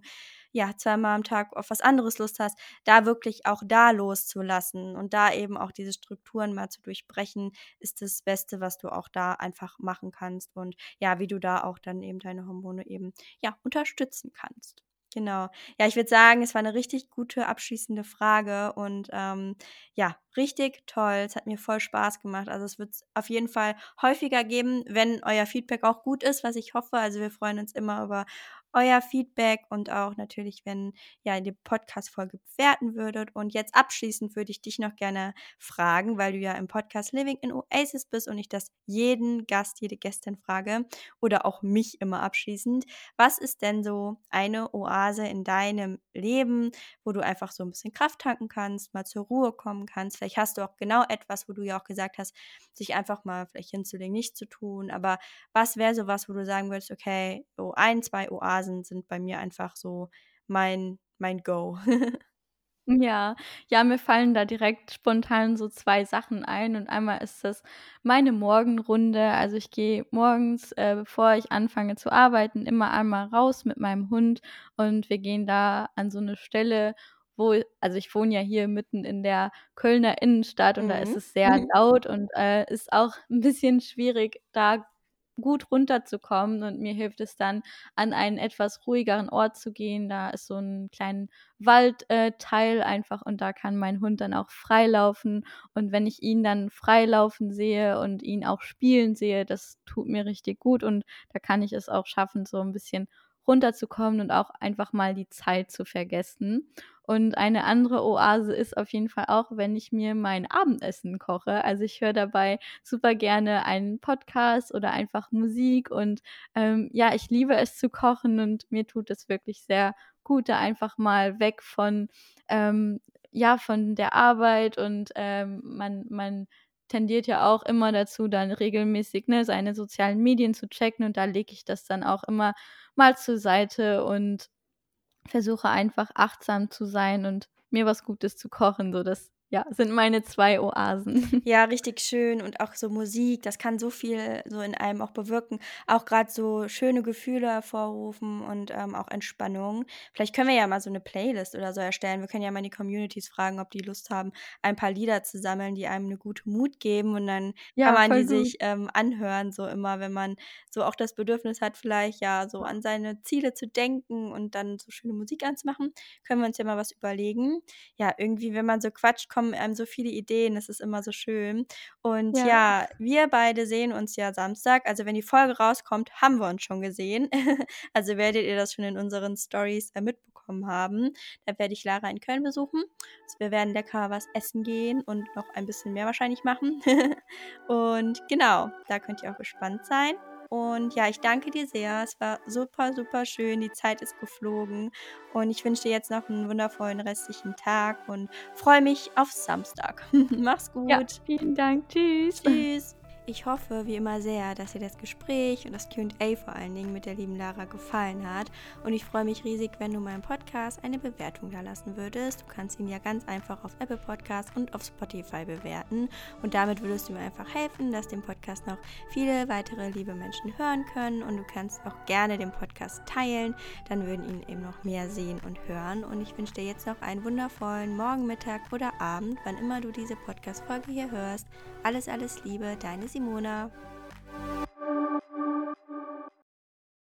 ja zweimal am Tag auf was anderes Lust hast, da wirklich auch da loszulassen und da eben auch diese Strukturen mal zu durchbrechen, ist das Beste, was du auch da einfach machen kannst. Und ja, wie du da auch dann eben deine Hormone eben ja unterstützen kannst. Genau. Ja, ich würde sagen, es war eine richtig gute abschließende Frage und ähm, ja, richtig toll. Es hat mir voll Spaß gemacht. Also es wird es auf jeden Fall häufiger geben, wenn euer Feedback auch gut ist, was ich hoffe. Also wir freuen uns immer über euer Feedback und auch natürlich, wenn ja die Podcast-Folge bewerten würdet. Und jetzt abschließend würde ich dich noch gerne fragen, weil du ja im Podcast Living in Oasis bist und ich das jeden Gast, jede Gästin frage oder auch mich immer abschließend. Was ist denn so eine Oase in deinem Leben, wo du einfach so ein bisschen Kraft tanken kannst, mal zur Ruhe kommen kannst? Vielleicht hast du auch genau etwas, wo du ja auch gesagt hast, sich einfach mal vielleicht hinzulegen, nicht zu tun. Aber was wäre so was, wo du sagen würdest, okay, so ein, zwei Oasen Phasen sind bei mir einfach so mein mein Go. Ja, ja, mir fallen da direkt spontan so 2 Sachen ein und einmal ist das meine Morgenrunde. Also, ich gehe morgens, äh, bevor ich anfange zu arbeiten, immer einmal raus mit meinem Hund und wir gehen da an so eine Stelle, wo also, ich wohne ja hier mitten in der Kölner Innenstadt und da ist Mhm. es sehr laut und, äh, ist auch ein bisschen schwierig, da gut runterzukommen und mir hilft es dann, an einen etwas ruhigeren Ort zu gehen. Da ist so ein kleinen Waldteil äh, einfach und da kann mein Hund dann auch freilaufen. Und wenn ich ihn dann freilaufen sehe und ihn auch spielen sehe, das tut mir richtig gut und da kann ich es auch schaffen, so ein bisschen runterzukommen und auch einfach mal die Zeit zu vergessen. Und eine andere Oase ist auf jeden Fall auch, wenn ich mir mein Abendessen koche. Also, ich höre dabei super gerne einen Podcast oder einfach Musik und, ähm, ja, ich liebe es zu kochen und mir tut es wirklich sehr gut, da einfach mal weg von, ähm ja, von der Arbeit und, ähm, man man tendiert ja auch immer dazu, dann regelmäßig, ne, seine sozialen Medien zu checken und da lege ich das dann auch immer mal zur Seite und versuche einfach achtsam zu sein und mir was Gutes zu kochen. So, das, ja, sind meine 2 Oasen. Ja, richtig schön und auch so Musik, das kann so viel so in einem auch bewirken. Auch gerade so schöne Gefühle hervorrufen und, ähm, auch Entspannung. Vielleicht können wir ja mal so eine Playlist oder so erstellen. Wir können ja mal die Communities fragen, ob die Lust haben, ein paar Lieder zu sammeln, die einem eine gute Mut geben und dann kann Ja, man voll die gut. sich, ähm, anhören, so immer, wenn man so auch das Bedürfnis hat, vielleicht ja so an seine Ziele zu denken und dann so schöne Musik anzumachen, können wir uns ja mal was überlegen. Ja, irgendwie, wenn man so quatscht, kommen einem so viele Ideen. Das ist immer so schön. Und Ja. ja, wir beide sehen uns ja Samstag. Also wenn die Folge rauskommt, haben wir uns schon gesehen. Also werdet ihr das schon in unseren Stories äh, mitbekommen haben. Da werde ich Lara in Köln besuchen. Also wir werden lecker was essen gehen und noch ein bisschen mehr wahrscheinlich machen. und genau, da könnt ihr auch gespannt sein. Und ja, ich danke dir sehr. Es war super, super schön. Die Zeit ist geflogen. Und ich wünsche dir jetzt noch einen wundervollen restlichen Tag und freue mich auf Samstag. Mach's Ja, gut. vielen Dank. Tschüss. Tschüss. Ich hoffe wie immer sehr, dass dir das Gespräch und das QA vor allen Dingen mit der lieben Lara gefallen hat. Und ich freue mich riesig, wenn du meinem Podcast eine Bewertung da lassen würdest. Du kannst ihn ja ganz einfach auf Apple Podcast und auf Spotify bewerten. Und damit würdest du mir einfach helfen, dass den Podcast noch viele weitere liebe Menschen hören können. Und du kannst auch gerne den Podcast teilen. Dann würden ihn eben noch mehr sehen und hören. Und ich wünsche dir jetzt noch einen wundervollen Morgen, Mittag oder Abend, wann immer du diese Podcast-Folge hier hörst. Alles, alles Liebe, deine Simona.